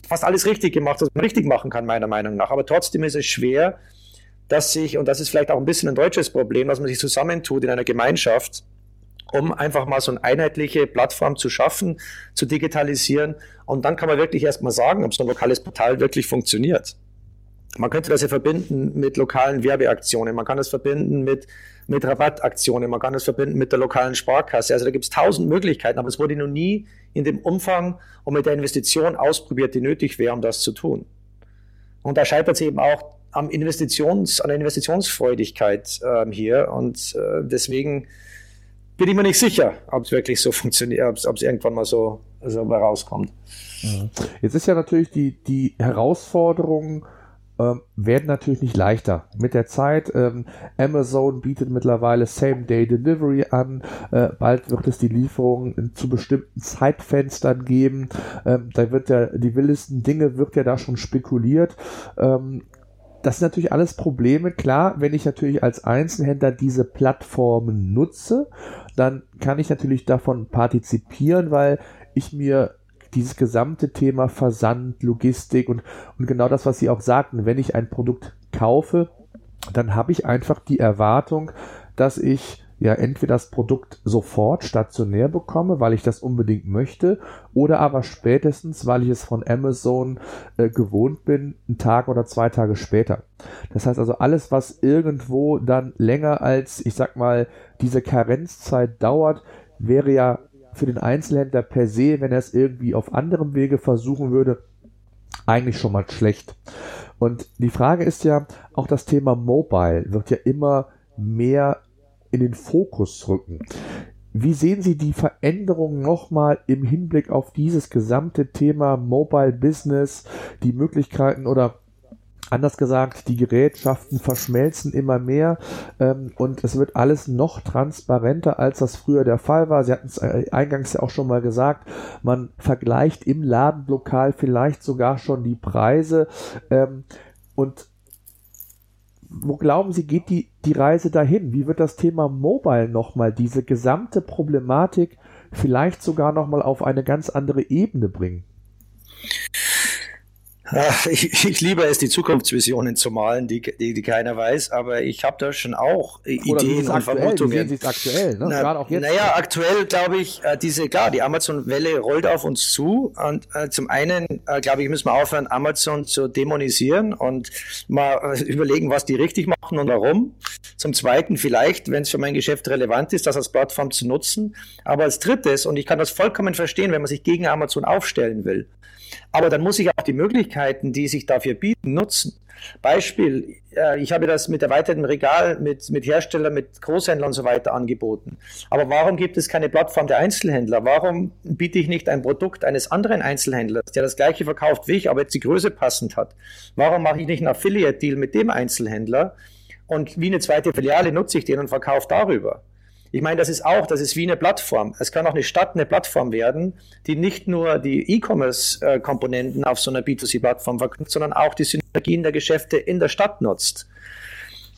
fast alles richtig gemacht, was man richtig machen kann, meiner Meinung nach. Aber trotzdem ist es schwer, dass sich, und das ist vielleicht auch ein bisschen ein deutsches Problem, dass man sich zusammentut in einer Gemeinschaft, um einfach mal so eine einheitliche Plattform zu schaffen, zu digitalisieren. Und dann kann man wirklich erstmal sagen, ob so ein lokales Portal wirklich funktioniert. Man könnte das ja verbinden mit lokalen Werbeaktionen, man kann das verbinden mit, mit Rabattaktionen, man kann das verbinden mit der lokalen Sparkasse. Also da gibt es tausend Möglichkeiten, aber es wurde noch nie in dem Umfang und mit der Investition ausprobiert, die nötig wäre, um das zu tun. Und da scheitert es eben auch am Investitions, an der Investitionsfreudigkeit äh, hier. Und äh, deswegen bin ich mir nicht sicher, ob es wirklich so funktioniert, ob es irgendwann mal so, so rauskommt. Jetzt ist ja natürlich die, die Herausforderung, ähm, werden natürlich nicht leichter. Mit der Zeit, ähm, Amazon bietet mittlerweile Same-Day-Delivery an. Äh, bald wird es die Lieferung zu bestimmten Zeitfenstern geben. Ähm, da wird ja, die wildesten Dinge wird ja da schon spekuliert. Ähm, das sind natürlich alles Probleme. Klar, wenn ich natürlich als Einzelhändler diese Plattformen nutze, dann kann ich natürlich davon partizipieren, weil ich mir dieses gesamte Thema Versand, Logistik und, und genau das, was Sie auch sagten, wenn ich ein Produkt kaufe, dann habe ich einfach die Erwartung, dass ich ja entweder das Produkt sofort stationär bekomme, weil ich das unbedingt möchte, oder aber spätestens, weil ich es von Amazon äh, gewohnt bin, einen Tag oder zwei Tage später. Das heißt also, alles, was irgendwo dann länger als, ich sag mal, diese Karenzzeit dauert, wäre ja für den Einzelhändler per se, wenn er es irgendwie auf anderem Wege versuchen würde, eigentlich schon mal schlecht. Und die Frage ist ja, auch das Thema Mobile wird ja immer mehr in den Fokus rücken. Wie sehen Sie die Veränderung nochmal im Hinblick auf dieses gesamte Thema Mobile Business, die Möglichkeiten oder Anders gesagt, die Gerätschaften verschmelzen immer mehr ähm, und es wird alles noch transparenter, als das früher der Fall war. Sie hatten es äh, eingangs ja auch schon mal gesagt, man vergleicht im Ladenlokal vielleicht sogar schon die Preise ähm, und wo glauben Sie, geht die, die Reise dahin? Wie wird das Thema Mobile nochmal diese gesamte Problematik vielleicht sogar nochmal auf eine ganz andere Ebene bringen? Ich, ich liebe es, die Zukunftsvisionen zu malen, die, die, die keiner weiß, aber ich habe da schon auch Oder Ideen und Vermutungen. Wie aktuell, ne? Na, auch jetzt. Naja, aktuell glaube ich, äh, diese, klar, die Amazon-Welle rollt auf uns zu und äh, zum einen, äh, glaube ich, müssen wir aufhören, Amazon zu dämonisieren und mal äh, überlegen, was die richtig machen und warum. Zum zweiten vielleicht, wenn es für mein Geschäft relevant ist, das als Plattform zu nutzen. Aber als drittes, und ich kann das vollkommen verstehen, wenn man sich gegen Amazon aufstellen will, aber dann muss ich auch die Möglichkeiten, die sich dafür bieten, nutzen. Beispiel, äh, ich habe das mit erweitertem Regal, mit, mit Herstellern, mit Großhändlern und so weiter angeboten. Aber warum gibt es keine Plattform der Einzelhändler? Warum biete ich nicht ein Produkt eines anderen Einzelhändlers, der das gleiche verkauft wie ich, aber jetzt die Größe passend hat? Warum mache ich nicht einen Affiliate-Deal mit dem Einzelhändler? Und wie eine zweite Filiale nutze ich den und verkaufe darüber. Ich meine, das ist auch, das ist wie eine Plattform. Es kann auch eine Stadt eine Plattform werden, die nicht nur die E-Commerce-Komponenten auf so einer B2C-Plattform verknüpft, sondern auch die Synergien der Geschäfte in der Stadt nutzt.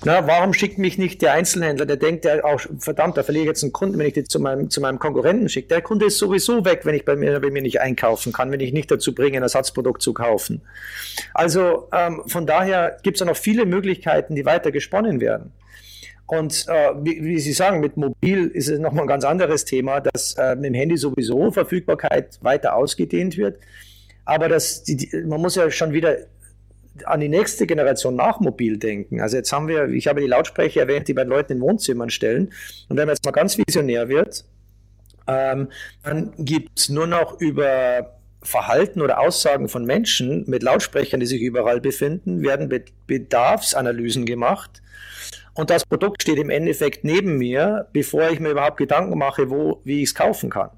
Na, warum schickt mich nicht der Einzelhändler, der denkt, der auch, verdammt, da verliere ich jetzt einen Kunden, wenn ich die zu meinem, zu meinem Konkurrenten schicke. Der Kunde ist sowieso weg, wenn ich bei mir, bei mir nicht einkaufen kann, wenn ich nicht dazu bringe, ein Ersatzprodukt zu kaufen. Also ähm, von daher gibt es da noch viele Möglichkeiten, die weiter gesponnen werden. Und äh, wie, wie, Sie sagen, mit Mobil ist es nochmal ein ganz anderes Thema, dass äh, mit dem Handy sowieso Verfügbarkeit weiter ausgedehnt wird. Aber das, die, die, man muss ja schon wieder an die nächste Generation nach mobil denken. Also jetzt haben wir, ich habe die Lautsprecher erwähnt, die bei Leuten in Wohnzimmern stellen. Und wenn man jetzt mal ganz visionär wird, ähm, dann gibt es nur noch über Verhalten oder Aussagen von Menschen mit Lautsprechern, die sich überall befinden, werden Bedarfsanalysen gemacht. Und das Produkt steht im Endeffekt neben mir, bevor ich mir überhaupt Gedanken mache, wo, wie ich es kaufen kann.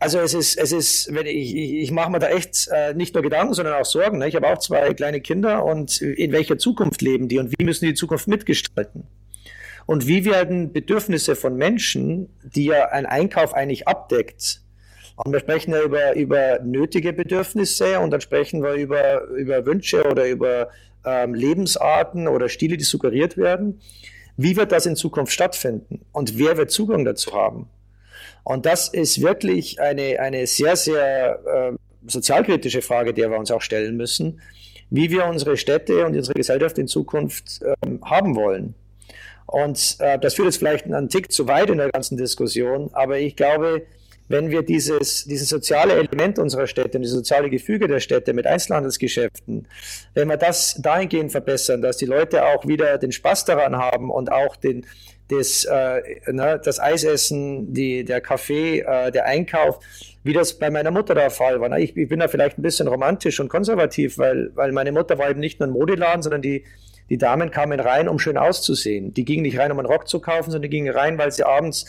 Also es ist, es ist, wenn ich, ich, ich mache mir da echt äh, nicht nur Gedanken, sondern auch Sorgen. Ne? Ich habe auch zwei kleine Kinder und in welcher Zukunft leben die und wie müssen die Zukunft mitgestalten? Und wie werden Bedürfnisse von Menschen, die ja ein Einkauf eigentlich abdeckt, und wir sprechen ja über, über nötige Bedürfnisse und dann sprechen wir über, über Wünsche oder über ähm, Lebensarten oder Stile, die suggeriert werden. Wie wird das in Zukunft stattfinden? Und wer wird Zugang dazu haben? Und das ist wirklich eine, eine sehr, sehr äh, sozialkritische Frage, der wir uns auch stellen müssen, wie wir unsere Städte und unsere Gesellschaft in Zukunft ähm, haben wollen. Und äh, das führt jetzt vielleicht einen Tick zu weit in der ganzen Diskussion, aber ich glaube, wenn wir dieses, dieses soziale Element unserer Städte und das soziale Gefüge der Städte mit Einzelhandelsgeschäften, wenn wir das dahingehend verbessern, dass die Leute auch wieder den Spaß daran haben und auch den, das, äh, ne, das Eisessen, die, der Kaffee, äh, der Einkauf, wie das bei meiner Mutter der Fall war. Ne? Ich, ich, bin da vielleicht ein bisschen romantisch und konservativ, weil, weil meine Mutter war eben nicht nur ein Modeladen, sondern die, die Damen kamen rein, um schön auszusehen. Die gingen nicht rein, um einen Rock zu kaufen, sondern die gingen rein, weil sie abends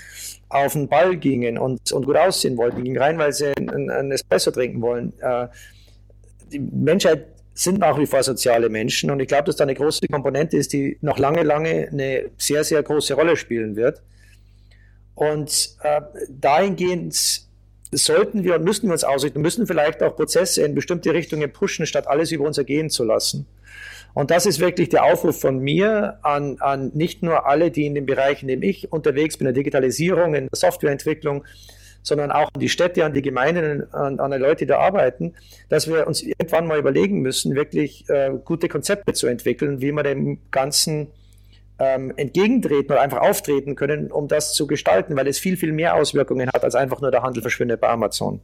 auf den Ball gingen und, und gut aussehen wollten. Die gingen rein, weil sie einen, einen Espresso trinken wollen. Äh, die Menschheit sind nach wie vor soziale Menschen und ich glaube, dass da eine große Komponente ist, die noch lange, lange eine sehr, sehr große Rolle spielen wird. Und äh, dahingehend sollten wir und müssen wir uns ausrichten, müssen vielleicht auch Prozesse in bestimmte Richtungen pushen, statt alles über uns ergehen zu lassen. Und das ist wirklich der Aufruf von mir an, an nicht nur alle, die in dem Bereich, in dem ich unterwegs bin, in der Digitalisierung, in der Softwareentwicklung, sondern auch an die Städte, an die Gemeinden, an, an die Leute, die da arbeiten, dass wir uns irgendwann mal überlegen müssen, wirklich äh, gute Konzepte zu entwickeln, wie wir dem Ganzen ähm, entgegentreten oder einfach auftreten können, um das zu gestalten, weil es viel, viel mehr Auswirkungen hat, als einfach nur der Handel verschwindet bei Amazon.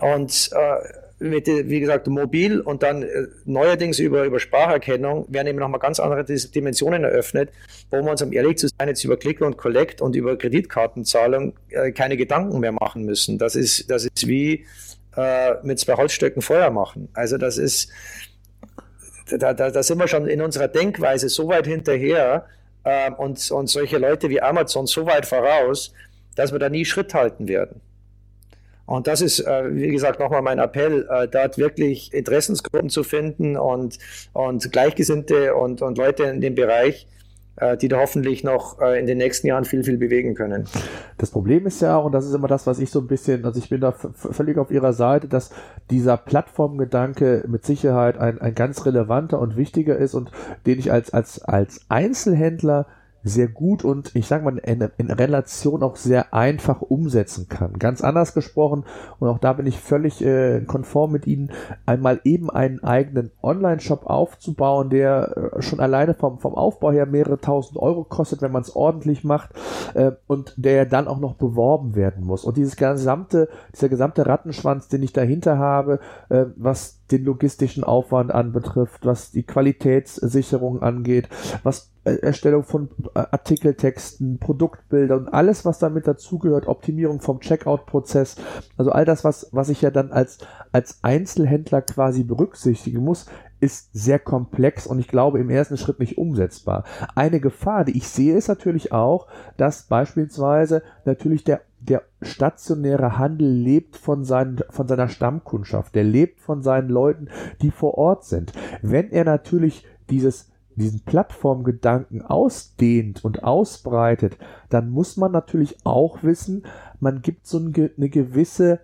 Und äh, mit, wie gesagt, mobil und dann äh, neuerdings über, über Spracherkennung werden eben nochmal ganz andere Dimensionen eröffnet, wo wir uns, um ehrlich zu sein, jetzt über Click und Collect und über Kreditkartenzahlung äh, keine Gedanken mehr machen müssen. Das ist, das ist wie äh, mit zwei Holzstöcken Feuer machen. Also das ist, da, da, da sind wir schon in unserer Denkweise so weit hinterher äh, und, und solche Leute wie Amazon so weit voraus, dass wir da nie Schritt halten werden. Und das ist, äh, wie gesagt, nochmal mein Appell, äh, dort wirklich Interessensgruppen zu finden und, und Gleichgesinnte und, und Leute in dem Bereich, äh, die da hoffentlich noch in den nächsten Jahren viel, viel bewegen können. Das Problem ist ja auch, und das ist immer das, was ich so ein bisschen, also ich bin da völlig auf Ihrer Seite, dass dieser Plattformgedanke mit Sicherheit ein, ein ganz relevanter und wichtiger ist und den ich als, als, als Einzelhändler sehr gut und ich sage mal in, in, Relation auch sehr einfach umsetzen kann. Ganz anders gesprochen und auch da bin ich völlig äh, konform mit Ihnen, einmal eben einen eigenen Online-Shop aufzubauen, der äh, schon alleine vom, vom Aufbau her mehrere tausend Euro kostet, wenn man es ordentlich macht äh, und der dann auch noch beworben werden muss. Und dieses gesamte, dieser gesamte Rattenschwanz, den ich dahinter habe, äh, was den logistischen Aufwand anbetrifft, was die Qualitätssicherung angeht, was Erstellung von äh, Artikeltexten, Produktbildern und alles, was damit dazugehört, Optimierung vom Checkout-Prozess, also all das, was, was ich ja dann als, als Einzelhändler quasi berücksichtigen muss, ist sehr komplex und ich glaube im ersten Schritt nicht umsetzbar. Eine Gefahr, die ich sehe, ist natürlich auch, dass beispielsweise natürlich der der stationäre Handel lebt von, seinen, von seiner Stammkundschaft, der lebt von seinen Leuten, die vor Ort sind. Wenn er natürlich dieses, diesen Plattformgedanken ausdehnt und ausbreitet, dann muss man natürlich auch wissen, man gibt so eine gewisse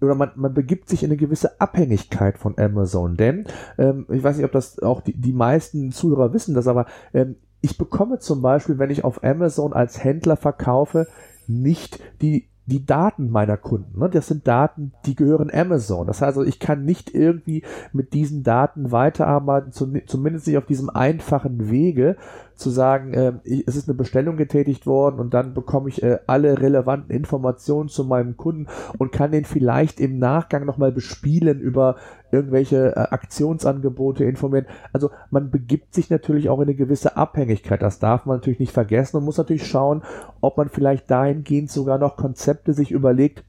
oder man, man begibt sich in eine gewisse Abhängigkeit von Amazon. Denn, ähm, ich weiß nicht, ob das auch die, die meisten Zuhörer wissen das, aber ähm, ich bekomme zum Beispiel, wenn ich auf Amazon als Händler verkaufe, nicht die die Daten meiner Kunden. Ne? Das sind Daten, die gehören Amazon. Das heißt, also, ich kann nicht irgendwie mit diesen Daten weiterarbeiten, zumindest nicht auf diesem einfachen Wege, zu sagen, äh, ich, es ist eine Bestellung getätigt worden und dann bekomme ich äh, alle relevanten Informationen zu meinem Kunden und kann den vielleicht im Nachgang nochmal bespielen über irgendwelche äh, Aktionsangebote informieren. Also man begibt sich natürlich auch in eine gewisse Abhängigkeit. Das darf man natürlich nicht vergessen und muss natürlich schauen, ob man vielleicht dahingehend sogar noch Konzepte sich überlegt,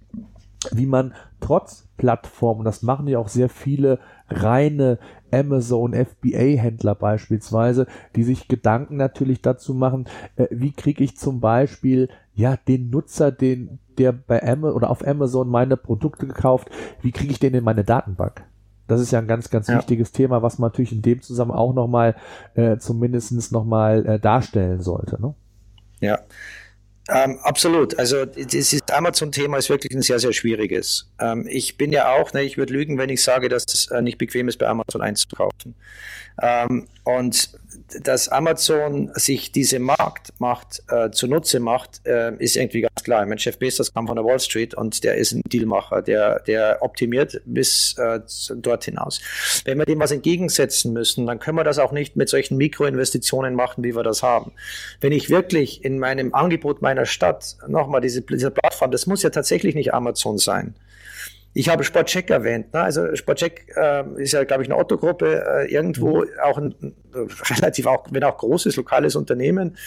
wie man trotz Plattformen, das machen ja auch sehr viele reine Amazon FBA-Händler beispielsweise, die sich Gedanken natürlich dazu machen, äh, wie kriege ich zum Beispiel ja den Nutzer, den der bei Amazon oder auf Amazon meine Produkte gekauft, wie kriege ich den in meine Datenbank? Das ist ja ein ganz, ganz ja. wichtiges Thema, was man natürlich in dem Zusammenhang auch nochmal äh, zumindest nochmal äh, darstellen sollte. Ne? Ja, ähm, absolut. Also das Amazon-Thema ist wirklich ein sehr, sehr schwieriges. Ähm, ich bin ja auch, ne, ich würde lügen, wenn ich sage, dass es äh, nicht bequem ist, bei Amazon einzukaufen. Ähm, und dass Amazon sich diese Marktmacht äh, zunutze macht, äh, ist irgendwie ganz klar. Mein Chef Bezos kam von der Wall Street und der ist ein Dealmacher, der, der optimiert bis äh, dort hinaus. Wenn wir dem was entgegensetzen müssen, dann können wir das auch nicht mit solchen Mikroinvestitionen machen, wie wir das haben. Wenn ich wirklich in meinem Angebot meiner Stadt, nochmal diese, diese Plattform, das muss ja tatsächlich nicht Amazon sein. Ich habe Sportcheck erwähnt. Ne? Also Sportcheck äh, ist ja, glaube ich, eine Otto-Gruppe, äh, irgendwo mhm. auch ein relativ auch, wenn auch großes lokales Unternehmen,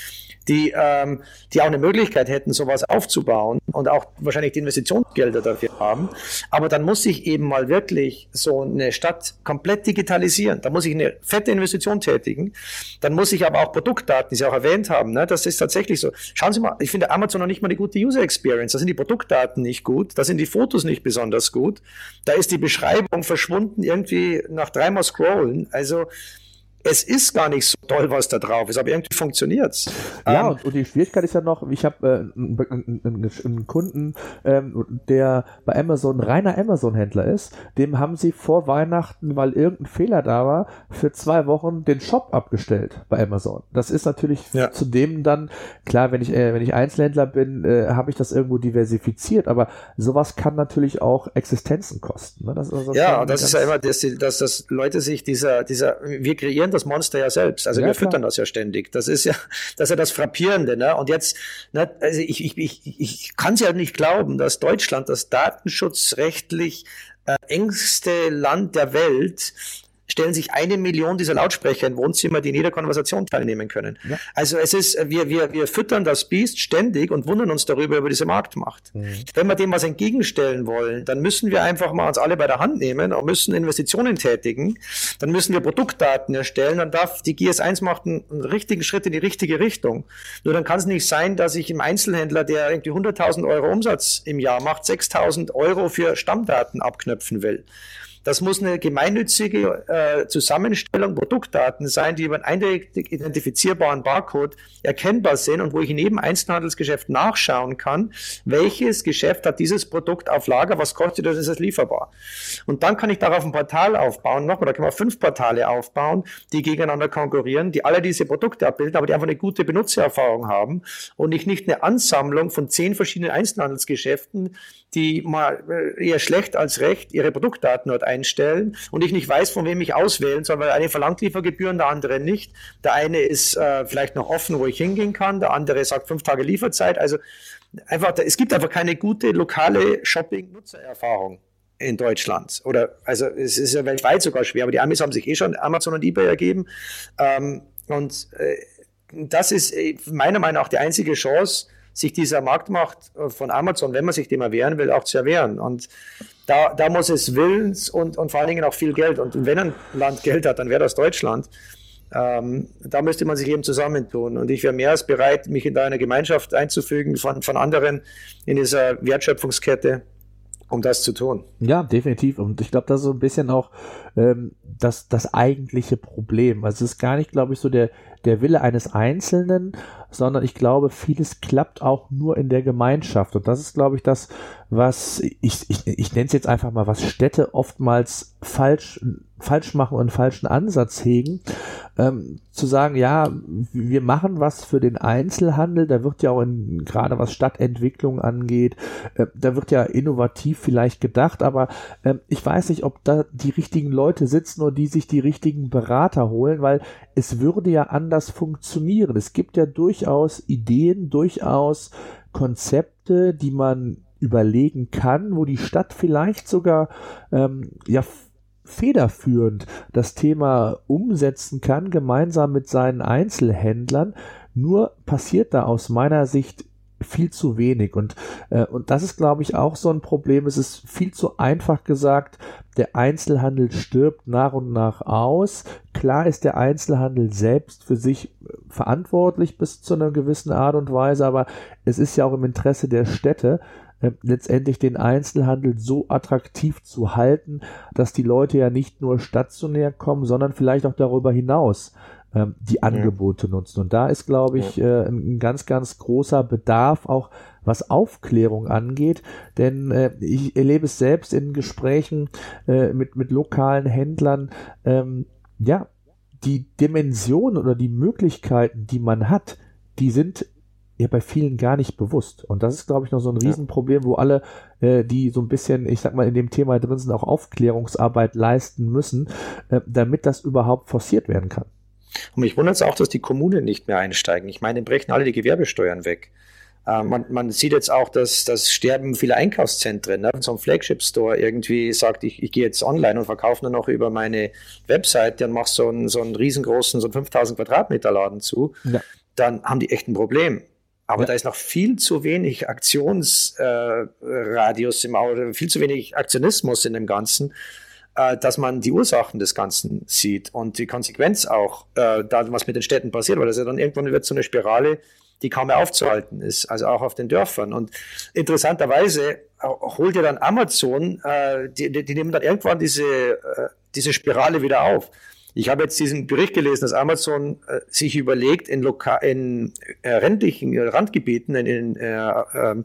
die, ähm, die auch eine Möglichkeit hätten, sowas aufzubauen und auch wahrscheinlich die Investitionsgelder dafür haben. Aber dann muss ich eben mal wirklich so eine Stadt komplett digitalisieren. Da muss ich eine fette Investition tätigen. Dann muss ich aber auch Produktdaten, die Sie auch erwähnt haben, ne, das ist tatsächlich so. Schauen Sie mal, ich finde Amazon noch nicht mal eine gute User Experience. Da sind die Produktdaten nicht gut, da sind die Fotos nicht besonders gut, da ist die Beschreibung verschwunden irgendwie nach dreimal Scrollen. Also es ist gar nicht so toll, was da drauf ist, aber irgendwie funktioniert's. Ja, ähm, und, und, die Schwierigkeit ist ja noch, ich habe äh, einen, einen, einen, Kunden, ähm, der bei Amazon reiner Amazon-Händler ist, dem haben sie vor Weihnachten, weil irgendein Fehler da war, für zwei Wochen den Shop abgestellt bei Amazon. Das ist natürlich ja. zudem dann, klar, wenn ich, äh, wenn ich Einzelhändler bin, äh, habe ich das irgendwo diversifiziert, aber sowas kann natürlich auch Existenzen kosten. Ne? Das, also das ja, das ist ja immer, dass, dass, dass Leute sich dieser, dieser, wir kreieren das Monster ja selbst. Also ja, wir klar. füttern das ja ständig. Das ist ja, das ist ja das Frappierende. Ne? Und jetzt, ne, also ich, ich, ich, ich kann es ja nicht glauben, dass Deutschland das datenschutzrechtlich äh, engste Land der Welt stellen sich eine Million dieser Lautsprecher in Wohnzimmer, die in jeder Konversation teilnehmen können. Ja. Also es ist, wir, wir, wir füttern das Biest ständig und wundern uns darüber, über diese Marktmacht. Mhm. Wenn wir dem was entgegenstellen wollen, dann müssen wir einfach mal uns alle bei der Hand nehmen und müssen Investitionen tätigen. Dann müssen wir Produktdaten erstellen. Dann darf die GS1 macht einen, einen richtigen Schritt in die richtige Richtung. Nur dann kann es nicht sein, dass ich im Einzelhändler, der irgendwie 100.000 Euro Umsatz im Jahr macht, 6.000 Euro für Stammdaten abknöpfen will. Das muss eine gemeinnützige äh, Zusammenstellung Produktdaten sein, die über einen eindeutig identifizierbaren Barcode erkennbar sind und wo ich in jedem Einzelhandelsgeschäft nachschauen kann, welches Geschäft hat dieses Produkt auf Lager, was kostet das, ist es lieferbar. Und dann kann ich darauf ein Portal aufbauen, nochmal, da kann man fünf Portale aufbauen, die gegeneinander konkurrieren, die alle diese Produkte abbilden, aber die einfach eine gute Benutzererfahrung haben und ich nicht eine Ansammlung von zehn verschiedenen Einzelhandelsgeschäften, die mal äh, eher schlecht als recht ihre Produktdaten dort einstellen und ich nicht weiß, von wem ich auswählen soll, weil eine verlangt Liefergebühren, der andere nicht. Der eine ist äh, vielleicht noch offen, wo ich hingehen kann, der andere sagt fünf Tage Lieferzeit. Also einfach, es gibt einfach keine gute lokale Shopping-Nutzererfahrung in Deutschland. Oder also es ist ja weltweit sogar schwer, aber die Amis haben sich eh schon Amazon und eBay ergeben. Ähm, und äh, das ist äh, meiner Meinung nach die einzige Chance, sich dieser Marktmacht äh, von Amazon, wenn man sich dem erwehren will, auch zu erwehren. Und da, da muss es Willens und, und vor allen Dingen auch viel Geld. Und wenn ein Land Geld hat, dann wäre das Deutschland. Ähm, da müsste man sich eben zusammentun. Und ich wäre mehr als bereit, mich in eine Gemeinschaft einzufügen von, von anderen in dieser Wertschöpfungskette, um das zu tun. Ja, definitiv. Und ich glaube, das ist so ein bisschen auch ähm, das, das eigentliche Problem. Also es ist gar nicht, glaube ich, so der, der Wille eines Einzelnen, sondern ich glaube, vieles klappt auch nur in der Gemeinschaft. Und das ist, glaube ich, das, was ich, ich, ich nenne es jetzt einfach mal, was Städte oftmals falsch, falsch machen und einen falschen Ansatz hegen, ähm, zu sagen, ja, wir machen was für den Einzelhandel, da wird ja auch in, gerade was Stadtentwicklung angeht, äh, da wird ja innovativ vielleicht gedacht, aber äh, ich weiß nicht, ob da die richtigen Leute sitzen oder die sich die richtigen Berater holen, weil es würde ja anders funktionieren. Es gibt ja durchaus Ideen, durchaus Konzepte, die man überlegen kann, wo die Stadt vielleicht sogar ähm, ja federführend das Thema umsetzen kann, gemeinsam mit seinen Einzelhändlern. Nur passiert da aus meiner Sicht viel zu wenig. Und, äh, und das ist, glaube ich, auch so ein Problem. Es ist viel zu einfach gesagt, der Einzelhandel stirbt nach und nach aus. Klar ist der Einzelhandel selbst für sich verantwortlich bis zu einer gewissen Art und Weise, aber es ist ja auch im Interesse der Städte, äh, letztendlich den Einzelhandel so attraktiv zu halten, dass die Leute ja nicht nur stationär kommen, sondern vielleicht auch darüber hinaus ähm, die Angebote ja. nutzen. Und da ist, glaube ich, äh, ein ganz, ganz großer Bedarf auch was Aufklärung angeht, denn äh, ich erlebe es selbst in Gesprächen äh, mit, mit lokalen Händlern, ähm, ja, die Dimension oder die Möglichkeiten, die man hat, die sind ja bei vielen gar nicht bewusst. Und das ist, glaube ich, noch so ein Riesenproblem, wo alle, äh, die so ein bisschen, ich sag mal, in dem Thema drin sind, auch Aufklärungsarbeit leisten müssen, äh, damit das überhaupt forciert werden kann. Und mich wundert es auch, dass die Kommunen nicht mehr einsteigen. Ich meine, brechen alle die Gewerbesteuern weg. Äh, man, man, sieht jetzt auch, dass das Sterben vieler Einkaufszentren. Ne? So ein Flagship-Store irgendwie sagt, ich, ich gehe jetzt online und verkaufe nur noch über meine Website, dann machst so einen, so einen riesengroßen, so einen 5000 Quadratmeter Laden zu. Ja. Dann haben die echt ein Problem. Aber ja. da ist noch viel zu wenig Aktionsradius äh, im Auge, viel zu wenig Aktionismus in dem Ganzen, äh, dass man die Ursachen des Ganzen sieht und die Konsequenz auch, äh, da was mit den Städten passiert, weil das ja dann irgendwann wird so eine Spirale, die kaum mehr aufzuhalten ist, also auch auf den Dörfern. Und interessanterweise äh, holt ja dann Amazon, äh, die, die, nehmen dann irgendwann diese, äh, diese Spirale wieder auf. Ich habe jetzt diesen Bericht gelesen, dass Amazon äh, sich überlegt, in, Loka in äh, ländlichen Randgebieten in, in äh, ähm,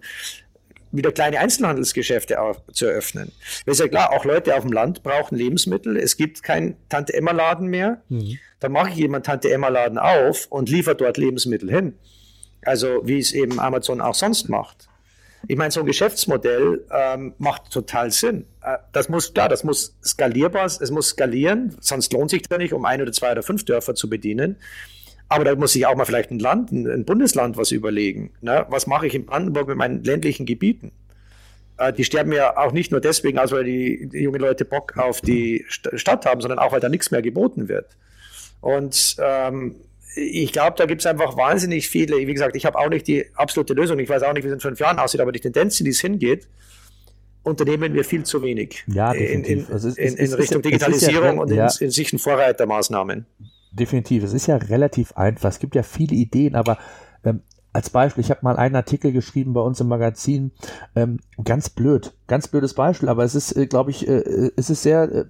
wieder kleine Einzelhandelsgeschäfte zu eröffnen. Das ist ja klar, auch Leute auf dem Land brauchen Lebensmittel. Es gibt keinen Tante-Emma-Laden mehr. Mhm. Dann mache ich jemand Tante-Emma-Laden auf und liefert dort Lebensmittel hin. Also wie es eben Amazon auch sonst macht. Ich meine, so ein Geschäftsmodell ähm, macht total Sinn. Äh, das muss, klar, das muss skalierbar, es muss skalieren, sonst lohnt sich das nicht, um ein oder zwei oder fünf Dörfer zu bedienen. Aber da muss sich auch mal vielleicht ein Land, ein, ein Bundesland was überlegen. Ne? Was mache ich in Brandenburg mit meinen ländlichen Gebieten? Äh, die sterben ja auch nicht nur deswegen aus, weil die, die jungen Leute Bock auf die St Stadt haben, sondern auch, weil da nichts mehr geboten wird. Und ähm, ich glaube, da gibt es einfach wahnsinnig viele. Wie gesagt, ich habe auch nicht die absolute Lösung. Ich weiß auch nicht, wie es in fünf Jahren aussieht, aber die Tendenz, in die es hingeht, unternehmen wir viel zu wenig ja, definitiv. in, in, also in, in Richtung Digitalisierung ja, und ja. in, in Sicht Vorreitermaßnahmen. Definitiv. Es ist ja relativ einfach. Es gibt ja viele Ideen, aber ähm, als Beispiel, ich habe mal einen Artikel geschrieben bei uns im Magazin, ähm, ganz blöd, ganz blödes Beispiel, aber es ist, äh, glaube ich, äh, es ist sehr, äh,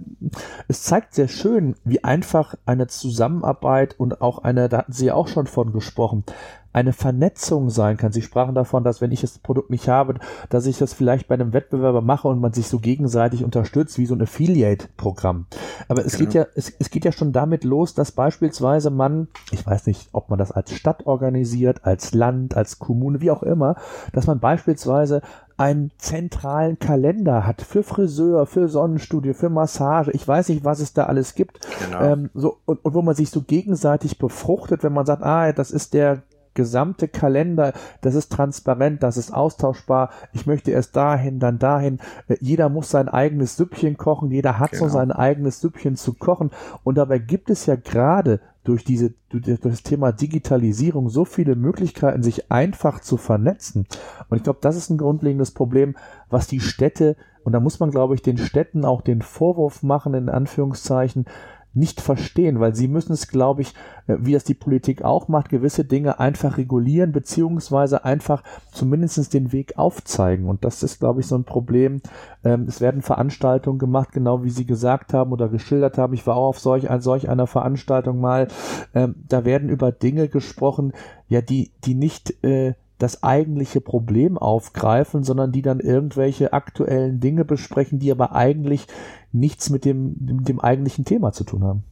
es zeigt sehr schön, wie einfach eine Zusammenarbeit und auch eine, da hatten Sie ja auch schon von gesprochen, eine Vernetzung sein kann. Sie sprachen davon, dass wenn ich das Produkt nicht habe, dass ich das vielleicht bei einem Wettbewerber mache und man sich so gegenseitig unterstützt, wie so ein Affiliate-Programm. Aber es genau. geht ja, es, es geht ja schon damit los, dass beispielsweise man, ich weiß nicht, ob man das als Stadt organisiert, als Land, als Kommune, wie auch immer, dass man beispielsweise einen zentralen Kalender hat für Friseur, für Sonnenstudio, für Massage. Ich weiß nicht, was es da alles gibt. Genau. Ähm, so, und, und wo man sich so gegenseitig befruchtet, wenn man sagt, ah, das ist der gesamte Kalender, das ist transparent, das ist austauschbar. Ich möchte erst dahin, dann dahin. Äh, jeder muss sein eigenes Süppchen kochen, jeder hat genau. so sein eigenes Süppchen zu kochen. Und dabei gibt es ja gerade durch diese, durch das Thema Digitalisierung so viele Möglichkeiten, sich einfach zu vernetzen. Und ich glaube, das ist ein grundlegendes Problem, was die Städte, und da muss man, glaube ich, den Städten auch den Vorwurf machen, in Anführungszeichen, nicht verstehen, weil sie müssen es, glaube ich, äh, wie das die Politik auch macht, gewisse Dinge einfach regulieren, beziehungsweise einfach zumindest den Weg aufzeigen. Und das ist, glaube ich, so ein Problem. Ähm, es werden Veranstaltungen gemacht, genau wie Sie gesagt haben oder geschildert haben. Ich war auch auf solch, an solch einer Veranstaltung mal. Ähm, da werden über Dinge gesprochen, ja, die, die nicht, äh, das eigentliche Problem aufgreifen, sondern die dann irgendwelche aktuellen Dinge besprechen, die aber eigentlich nichts mit dem, mit dem eigentlichen Thema zu tun haben.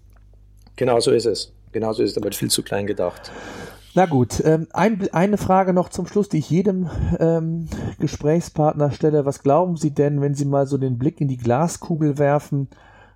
Genau so ist es. Genau so ist es, aber viel zu klein gedacht. Na gut, ähm, ein, eine Frage noch zum Schluss, die ich jedem ähm, Gesprächspartner stelle. Was glauben Sie denn, wenn Sie mal so den Blick in die Glaskugel werfen?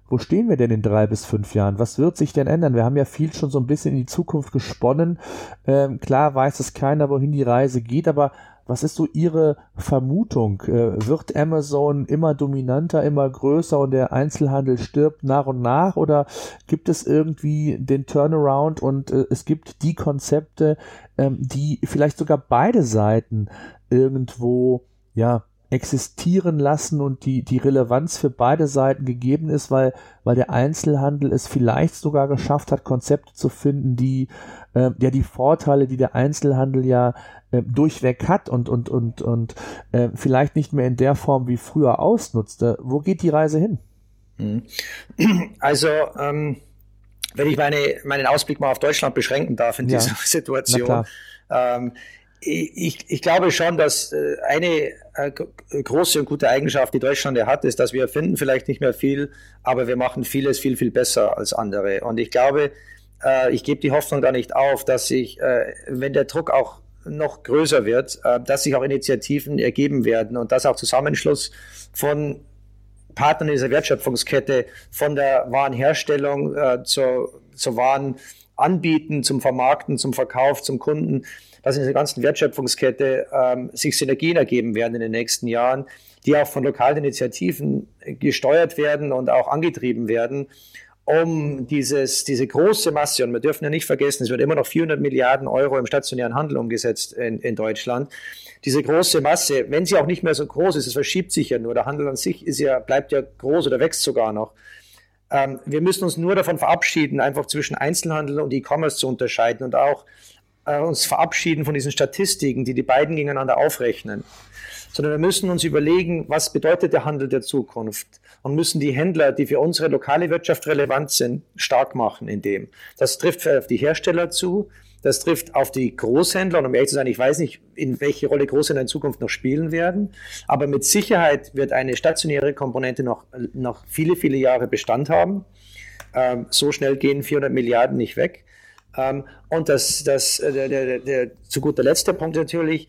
Wo stehen wir denn in drei bis fünf Jahren? Was wird sich denn ändern? Wir haben ja viel schon so ein bisschen in die Zukunft gesponnen. Ähm, klar weiß es keiner, wohin die Reise geht, aber was ist so Ihre Vermutung? Äh, wird Amazon immer dominanter, immer größer und der Einzelhandel stirbt nach und nach? Oder gibt es irgendwie den Turnaround und äh, es gibt die Konzepte, ähm, die vielleicht sogar beide Seiten irgendwo ja existieren lassen und die, die Relevanz für beide Seiten gegeben ist, weil, weil der Einzelhandel es vielleicht sogar geschafft hat, Konzepte zu finden, die äh, ja die Vorteile, die der Einzelhandel ja äh, durchweg hat und, und, und, und äh, vielleicht nicht mehr in der Form wie früher ausnutzte. Wo geht die Reise hin? Mhm. Also, ähm, wenn ich meine, meinen Ausblick mal auf Deutschland beschränken darf in ja. dieser Situation, ähm, ich, ich glaube schon, dass äh, eine äh, große und gute Eigenschaft, die Deutschland ja hat, ist, dass wir finden vielleicht nicht mehr viel, aber wir machen vieles viel, viel besser als andere. Und ich glaube, äh, ich gebe die Hoffnung da nicht auf, dass sich, wenn der Druck auch noch größer wird, dass sich auch Initiativen ergeben werden und dass auch Zusammenschluss von Partnern dieser Wertschöpfungskette, von der Warenherstellung zur, zur Waren anbieten, zum Vermarkten, zum Verkauf, zum Kunden, dass in der ganzen Wertschöpfungskette ähm, sich Synergien ergeben werden in den nächsten Jahren, die auch von lokalen Initiativen gesteuert werden und auch angetrieben werden, um dieses, diese große Masse, und wir dürfen ja nicht vergessen, es wird immer noch 400 Milliarden Euro im stationären Handel umgesetzt in, in Deutschland. Diese große Masse, wenn sie auch nicht mehr so groß ist, es verschiebt sich ja nur, der Handel an sich ist ja, bleibt ja groß oder wächst sogar noch. Ähm, wir müssen uns nur davon verabschieden, einfach zwischen Einzelhandel und E-Commerce zu unterscheiden und auch äh, uns verabschieden von diesen Statistiken, die die beiden gegeneinander aufrechnen, sondern wir müssen uns überlegen, was bedeutet der Handel der Zukunft und müssen die Händler, die für unsere lokale Wirtschaft relevant sind, stark machen in dem. Das trifft auf die Hersteller zu, das trifft auf die Großhändler und um ehrlich zu sein, ich weiß nicht, in welche Rolle Großhändler in Zukunft noch spielen werden, aber mit Sicherheit wird eine stationäre Komponente noch, noch viele, viele Jahre Bestand haben. Ähm, so schnell gehen 400 Milliarden nicht weg. Ähm, und das, das, äh, der, der, der, zu guter Letzt der Punkt natürlich,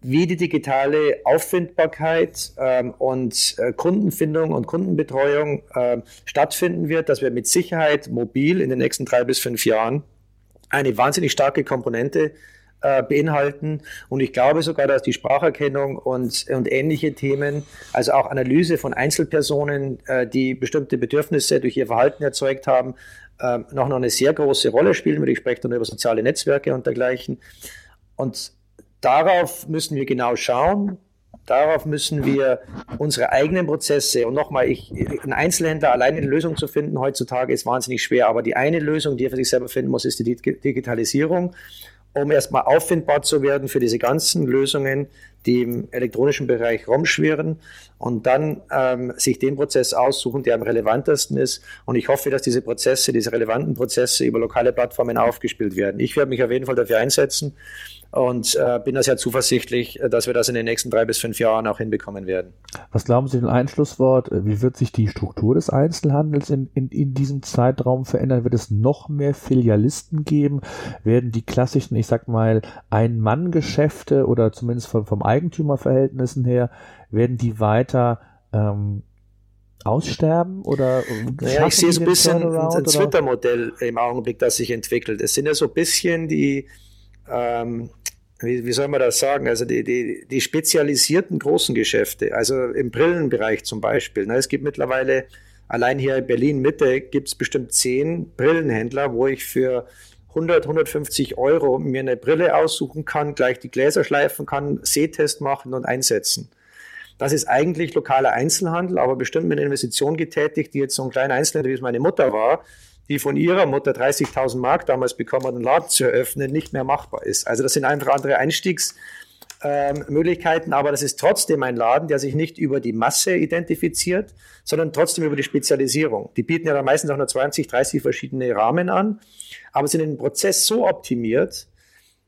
wie die digitale Auffindbarkeit ähm, und äh, Kundenfindung und Kundenbetreuung äh, stattfinden wird, dass wir mit Sicherheit mobil in den nächsten drei bis fünf Jahren eine wahnsinnig starke Komponente äh, beinhalten. Und ich glaube sogar, dass die Spracherkennung und, und ähnliche Themen, also auch Analyse von Einzelpersonen, äh, die bestimmte Bedürfnisse durch ihr Verhalten erzeugt haben, äh, noch, eine sehr große Rolle spielen wird. Ich spreche dann über soziale Netzwerke und dergleichen. Und darauf müssen wir genau schauen. Darauf müssen wir unsere eigenen Prozesse und nochmal, ein Einzelhändler alleine eine Lösung zu finden heutzutage ist wahnsinnig schwer. Aber die eine Lösung, die er für sich selber finden muss, ist die Digitalisierung, um erstmal auffindbar zu werden für diese ganzen Lösungen, die im elektronischen Bereich rumschwirren und dann ähm, sich den Prozess aussuchen, der am relevantesten ist. Und ich hoffe, dass diese Prozesse, diese relevanten Prozesse über lokale Plattformen aufgespielt werden. Ich werde mich auf jeden Fall dafür einsetzen und äh, bin da sehr zuversichtlich, dass wir das in den nächsten drei bis fünf Jahren auch hinbekommen werden. Was glauben Sie denn ein Schlusswort? Wie wird sich die Struktur des Einzelhandels in, in, in diesem Zeitraum verändern? Wird es noch mehr Filialisten geben? Werden die klassischen, ich sag mal, Ein-Mann-Geschäfte oder zumindest vom, vom Eigentümerverhältnissen her, werden die weiter ähm, aussterben oder ja, ich sehe so ein bisschen ein Twitter-Modell im Augenblick, das sich entwickelt. Es sind ja so ein bisschen die ähm, wie, wie soll man das sagen? Also die, die, die spezialisierten großen Geschäfte, also im Brillenbereich zum Beispiel. Ne? Es gibt mittlerweile, allein hier in Berlin Mitte, gibt es bestimmt zehn Brillenhändler, wo ich für 100, 150 Euro mir eine Brille aussuchen kann, gleich die Gläser schleifen kann, Sehtest machen und einsetzen. Das ist eigentlich lokaler Einzelhandel, aber bestimmt mit einer Investition getätigt, die jetzt so ein kleiner Einzelhändler, wie es meine Mutter war, die von ihrer Mutter 30.000 Mark damals bekommen hat, einen Laden zu eröffnen, nicht mehr machbar ist. Also das sind einfach andere Einstiegsmöglichkeiten, aber das ist trotzdem ein Laden, der sich nicht über die Masse identifiziert, sondern trotzdem über die Spezialisierung. Die bieten ja dann meistens auch nur 20, 30 verschiedene Rahmen an, aber sind in den Prozess so optimiert,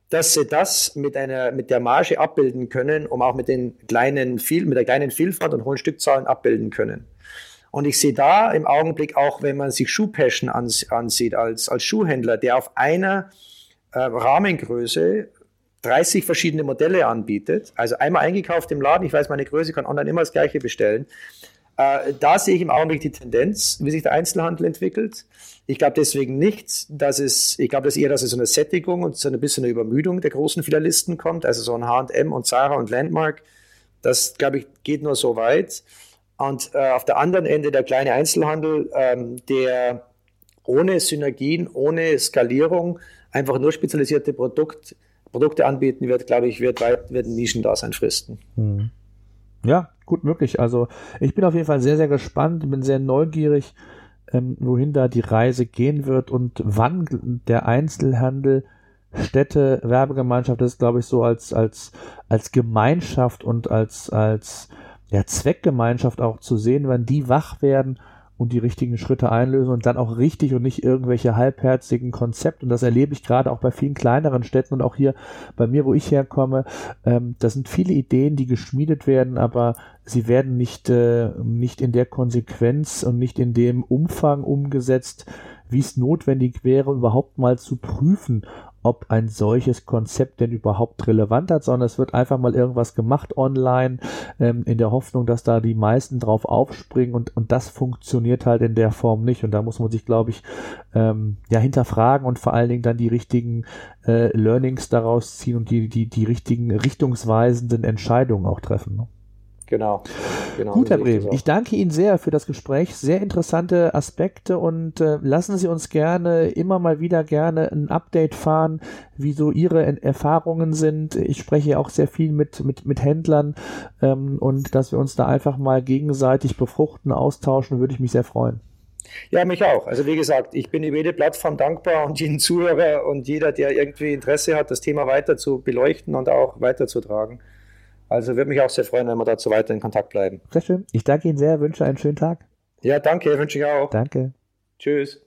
dass sie das mit einer mit der Marge abbilden können, um auch mit den kleinen viel mit der kleinen Vielfalt und hohen Stückzahlen abbilden können. Und ich sehe da im Augenblick auch, wenn man sich Schuhpassion ansieht als, als Schuhhändler, der auf einer äh, Rahmengröße 30 verschiedene Modelle anbietet, also einmal eingekauft im Laden, ich weiß meine Größe, kann online immer das gleiche bestellen. Äh, da sehe ich im Augenblick die Tendenz, wie sich der Einzelhandel entwickelt. Ich glaube deswegen nicht, dass es, ich glaube dass eher, dass es so eine Sättigung und so ein bisschen eine Übermüdung der großen Filialisten kommt, also so ein H&M und Zara und Landmark. Das, glaube ich, geht nur so weit. Und äh, auf der anderen Ende der kleine Einzelhandel, ähm, der ohne Synergien, ohne Skalierung einfach nur spezialisierte Produkt, Produkte anbieten wird, glaube ich, wird, wird ein Nischendasein fristen. Hm. Ja, gut möglich. Also ich bin auf jeden Fall sehr, sehr gespannt, bin sehr neugierig, ähm, wohin da die Reise gehen wird und wann der Einzelhandel Städte, Werbegemeinschaft ist, glaube ich, so als, als, als Gemeinschaft und als, als ja, Zweckgemeinschaft auch zu sehen, wann die wach werden und die richtigen Schritte einlösen und dann auch richtig und nicht irgendwelche halbherzigen Konzepte. Und das erlebe ich gerade auch bei vielen kleineren Städten und auch hier bei mir, wo ich herkomme. Ähm, da sind viele Ideen, die geschmiedet werden, aber sie werden nicht, äh, nicht in der Konsequenz und nicht in dem Umfang umgesetzt, wie es notwendig wäre, überhaupt mal zu prüfen, ob ein solches Konzept denn überhaupt relevant hat, sondern es wird einfach mal irgendwas gemacht online, ähm, in der Hoffnung, dass da die meisten drauf aufspringen und, und das funktioniert halt in der Form nicht. Und da muss man sich, glaube ich, ähm, ja hinterfragen und vor allen Dingen dann die richtigen äh, Learnings daraus ziehen und die, die, die richtigen richtungsweisenden Entscheidungen auch treffen. Ne? Genau. genau Gut, Herr Brehm, ich danke Ihnen sehr für das Gespräch. Sehr interessante Aspekte und äh, lassen Sie uns gerne immer mal wieder gerne ein Update fahren, wie so Ihre Erfahrungen sind. Ich spreche auch sehr viel mit, mit, mit Händlern ähm, und dass wir uns da einfach mal gegenseitig befruchten, austauschen, würde ich mich sehr freuen. Ja, mich auch. Also wie gesagt, ich bin über jede Plattform dankbar und jeden Zuhörer und jeder, der irgendwie Interesse hat, das Thema weiter zu beleuchten und auch weiterzutragen. Also würde mich auch sehr freuen, wenn wir dazu weiter in Kontakt bleiben. Sehr schön. Ich danke Ihnen sehr, wünsche einen schönen Tag. Ja, danke, wünsche ich auch. Danke. Tschüss.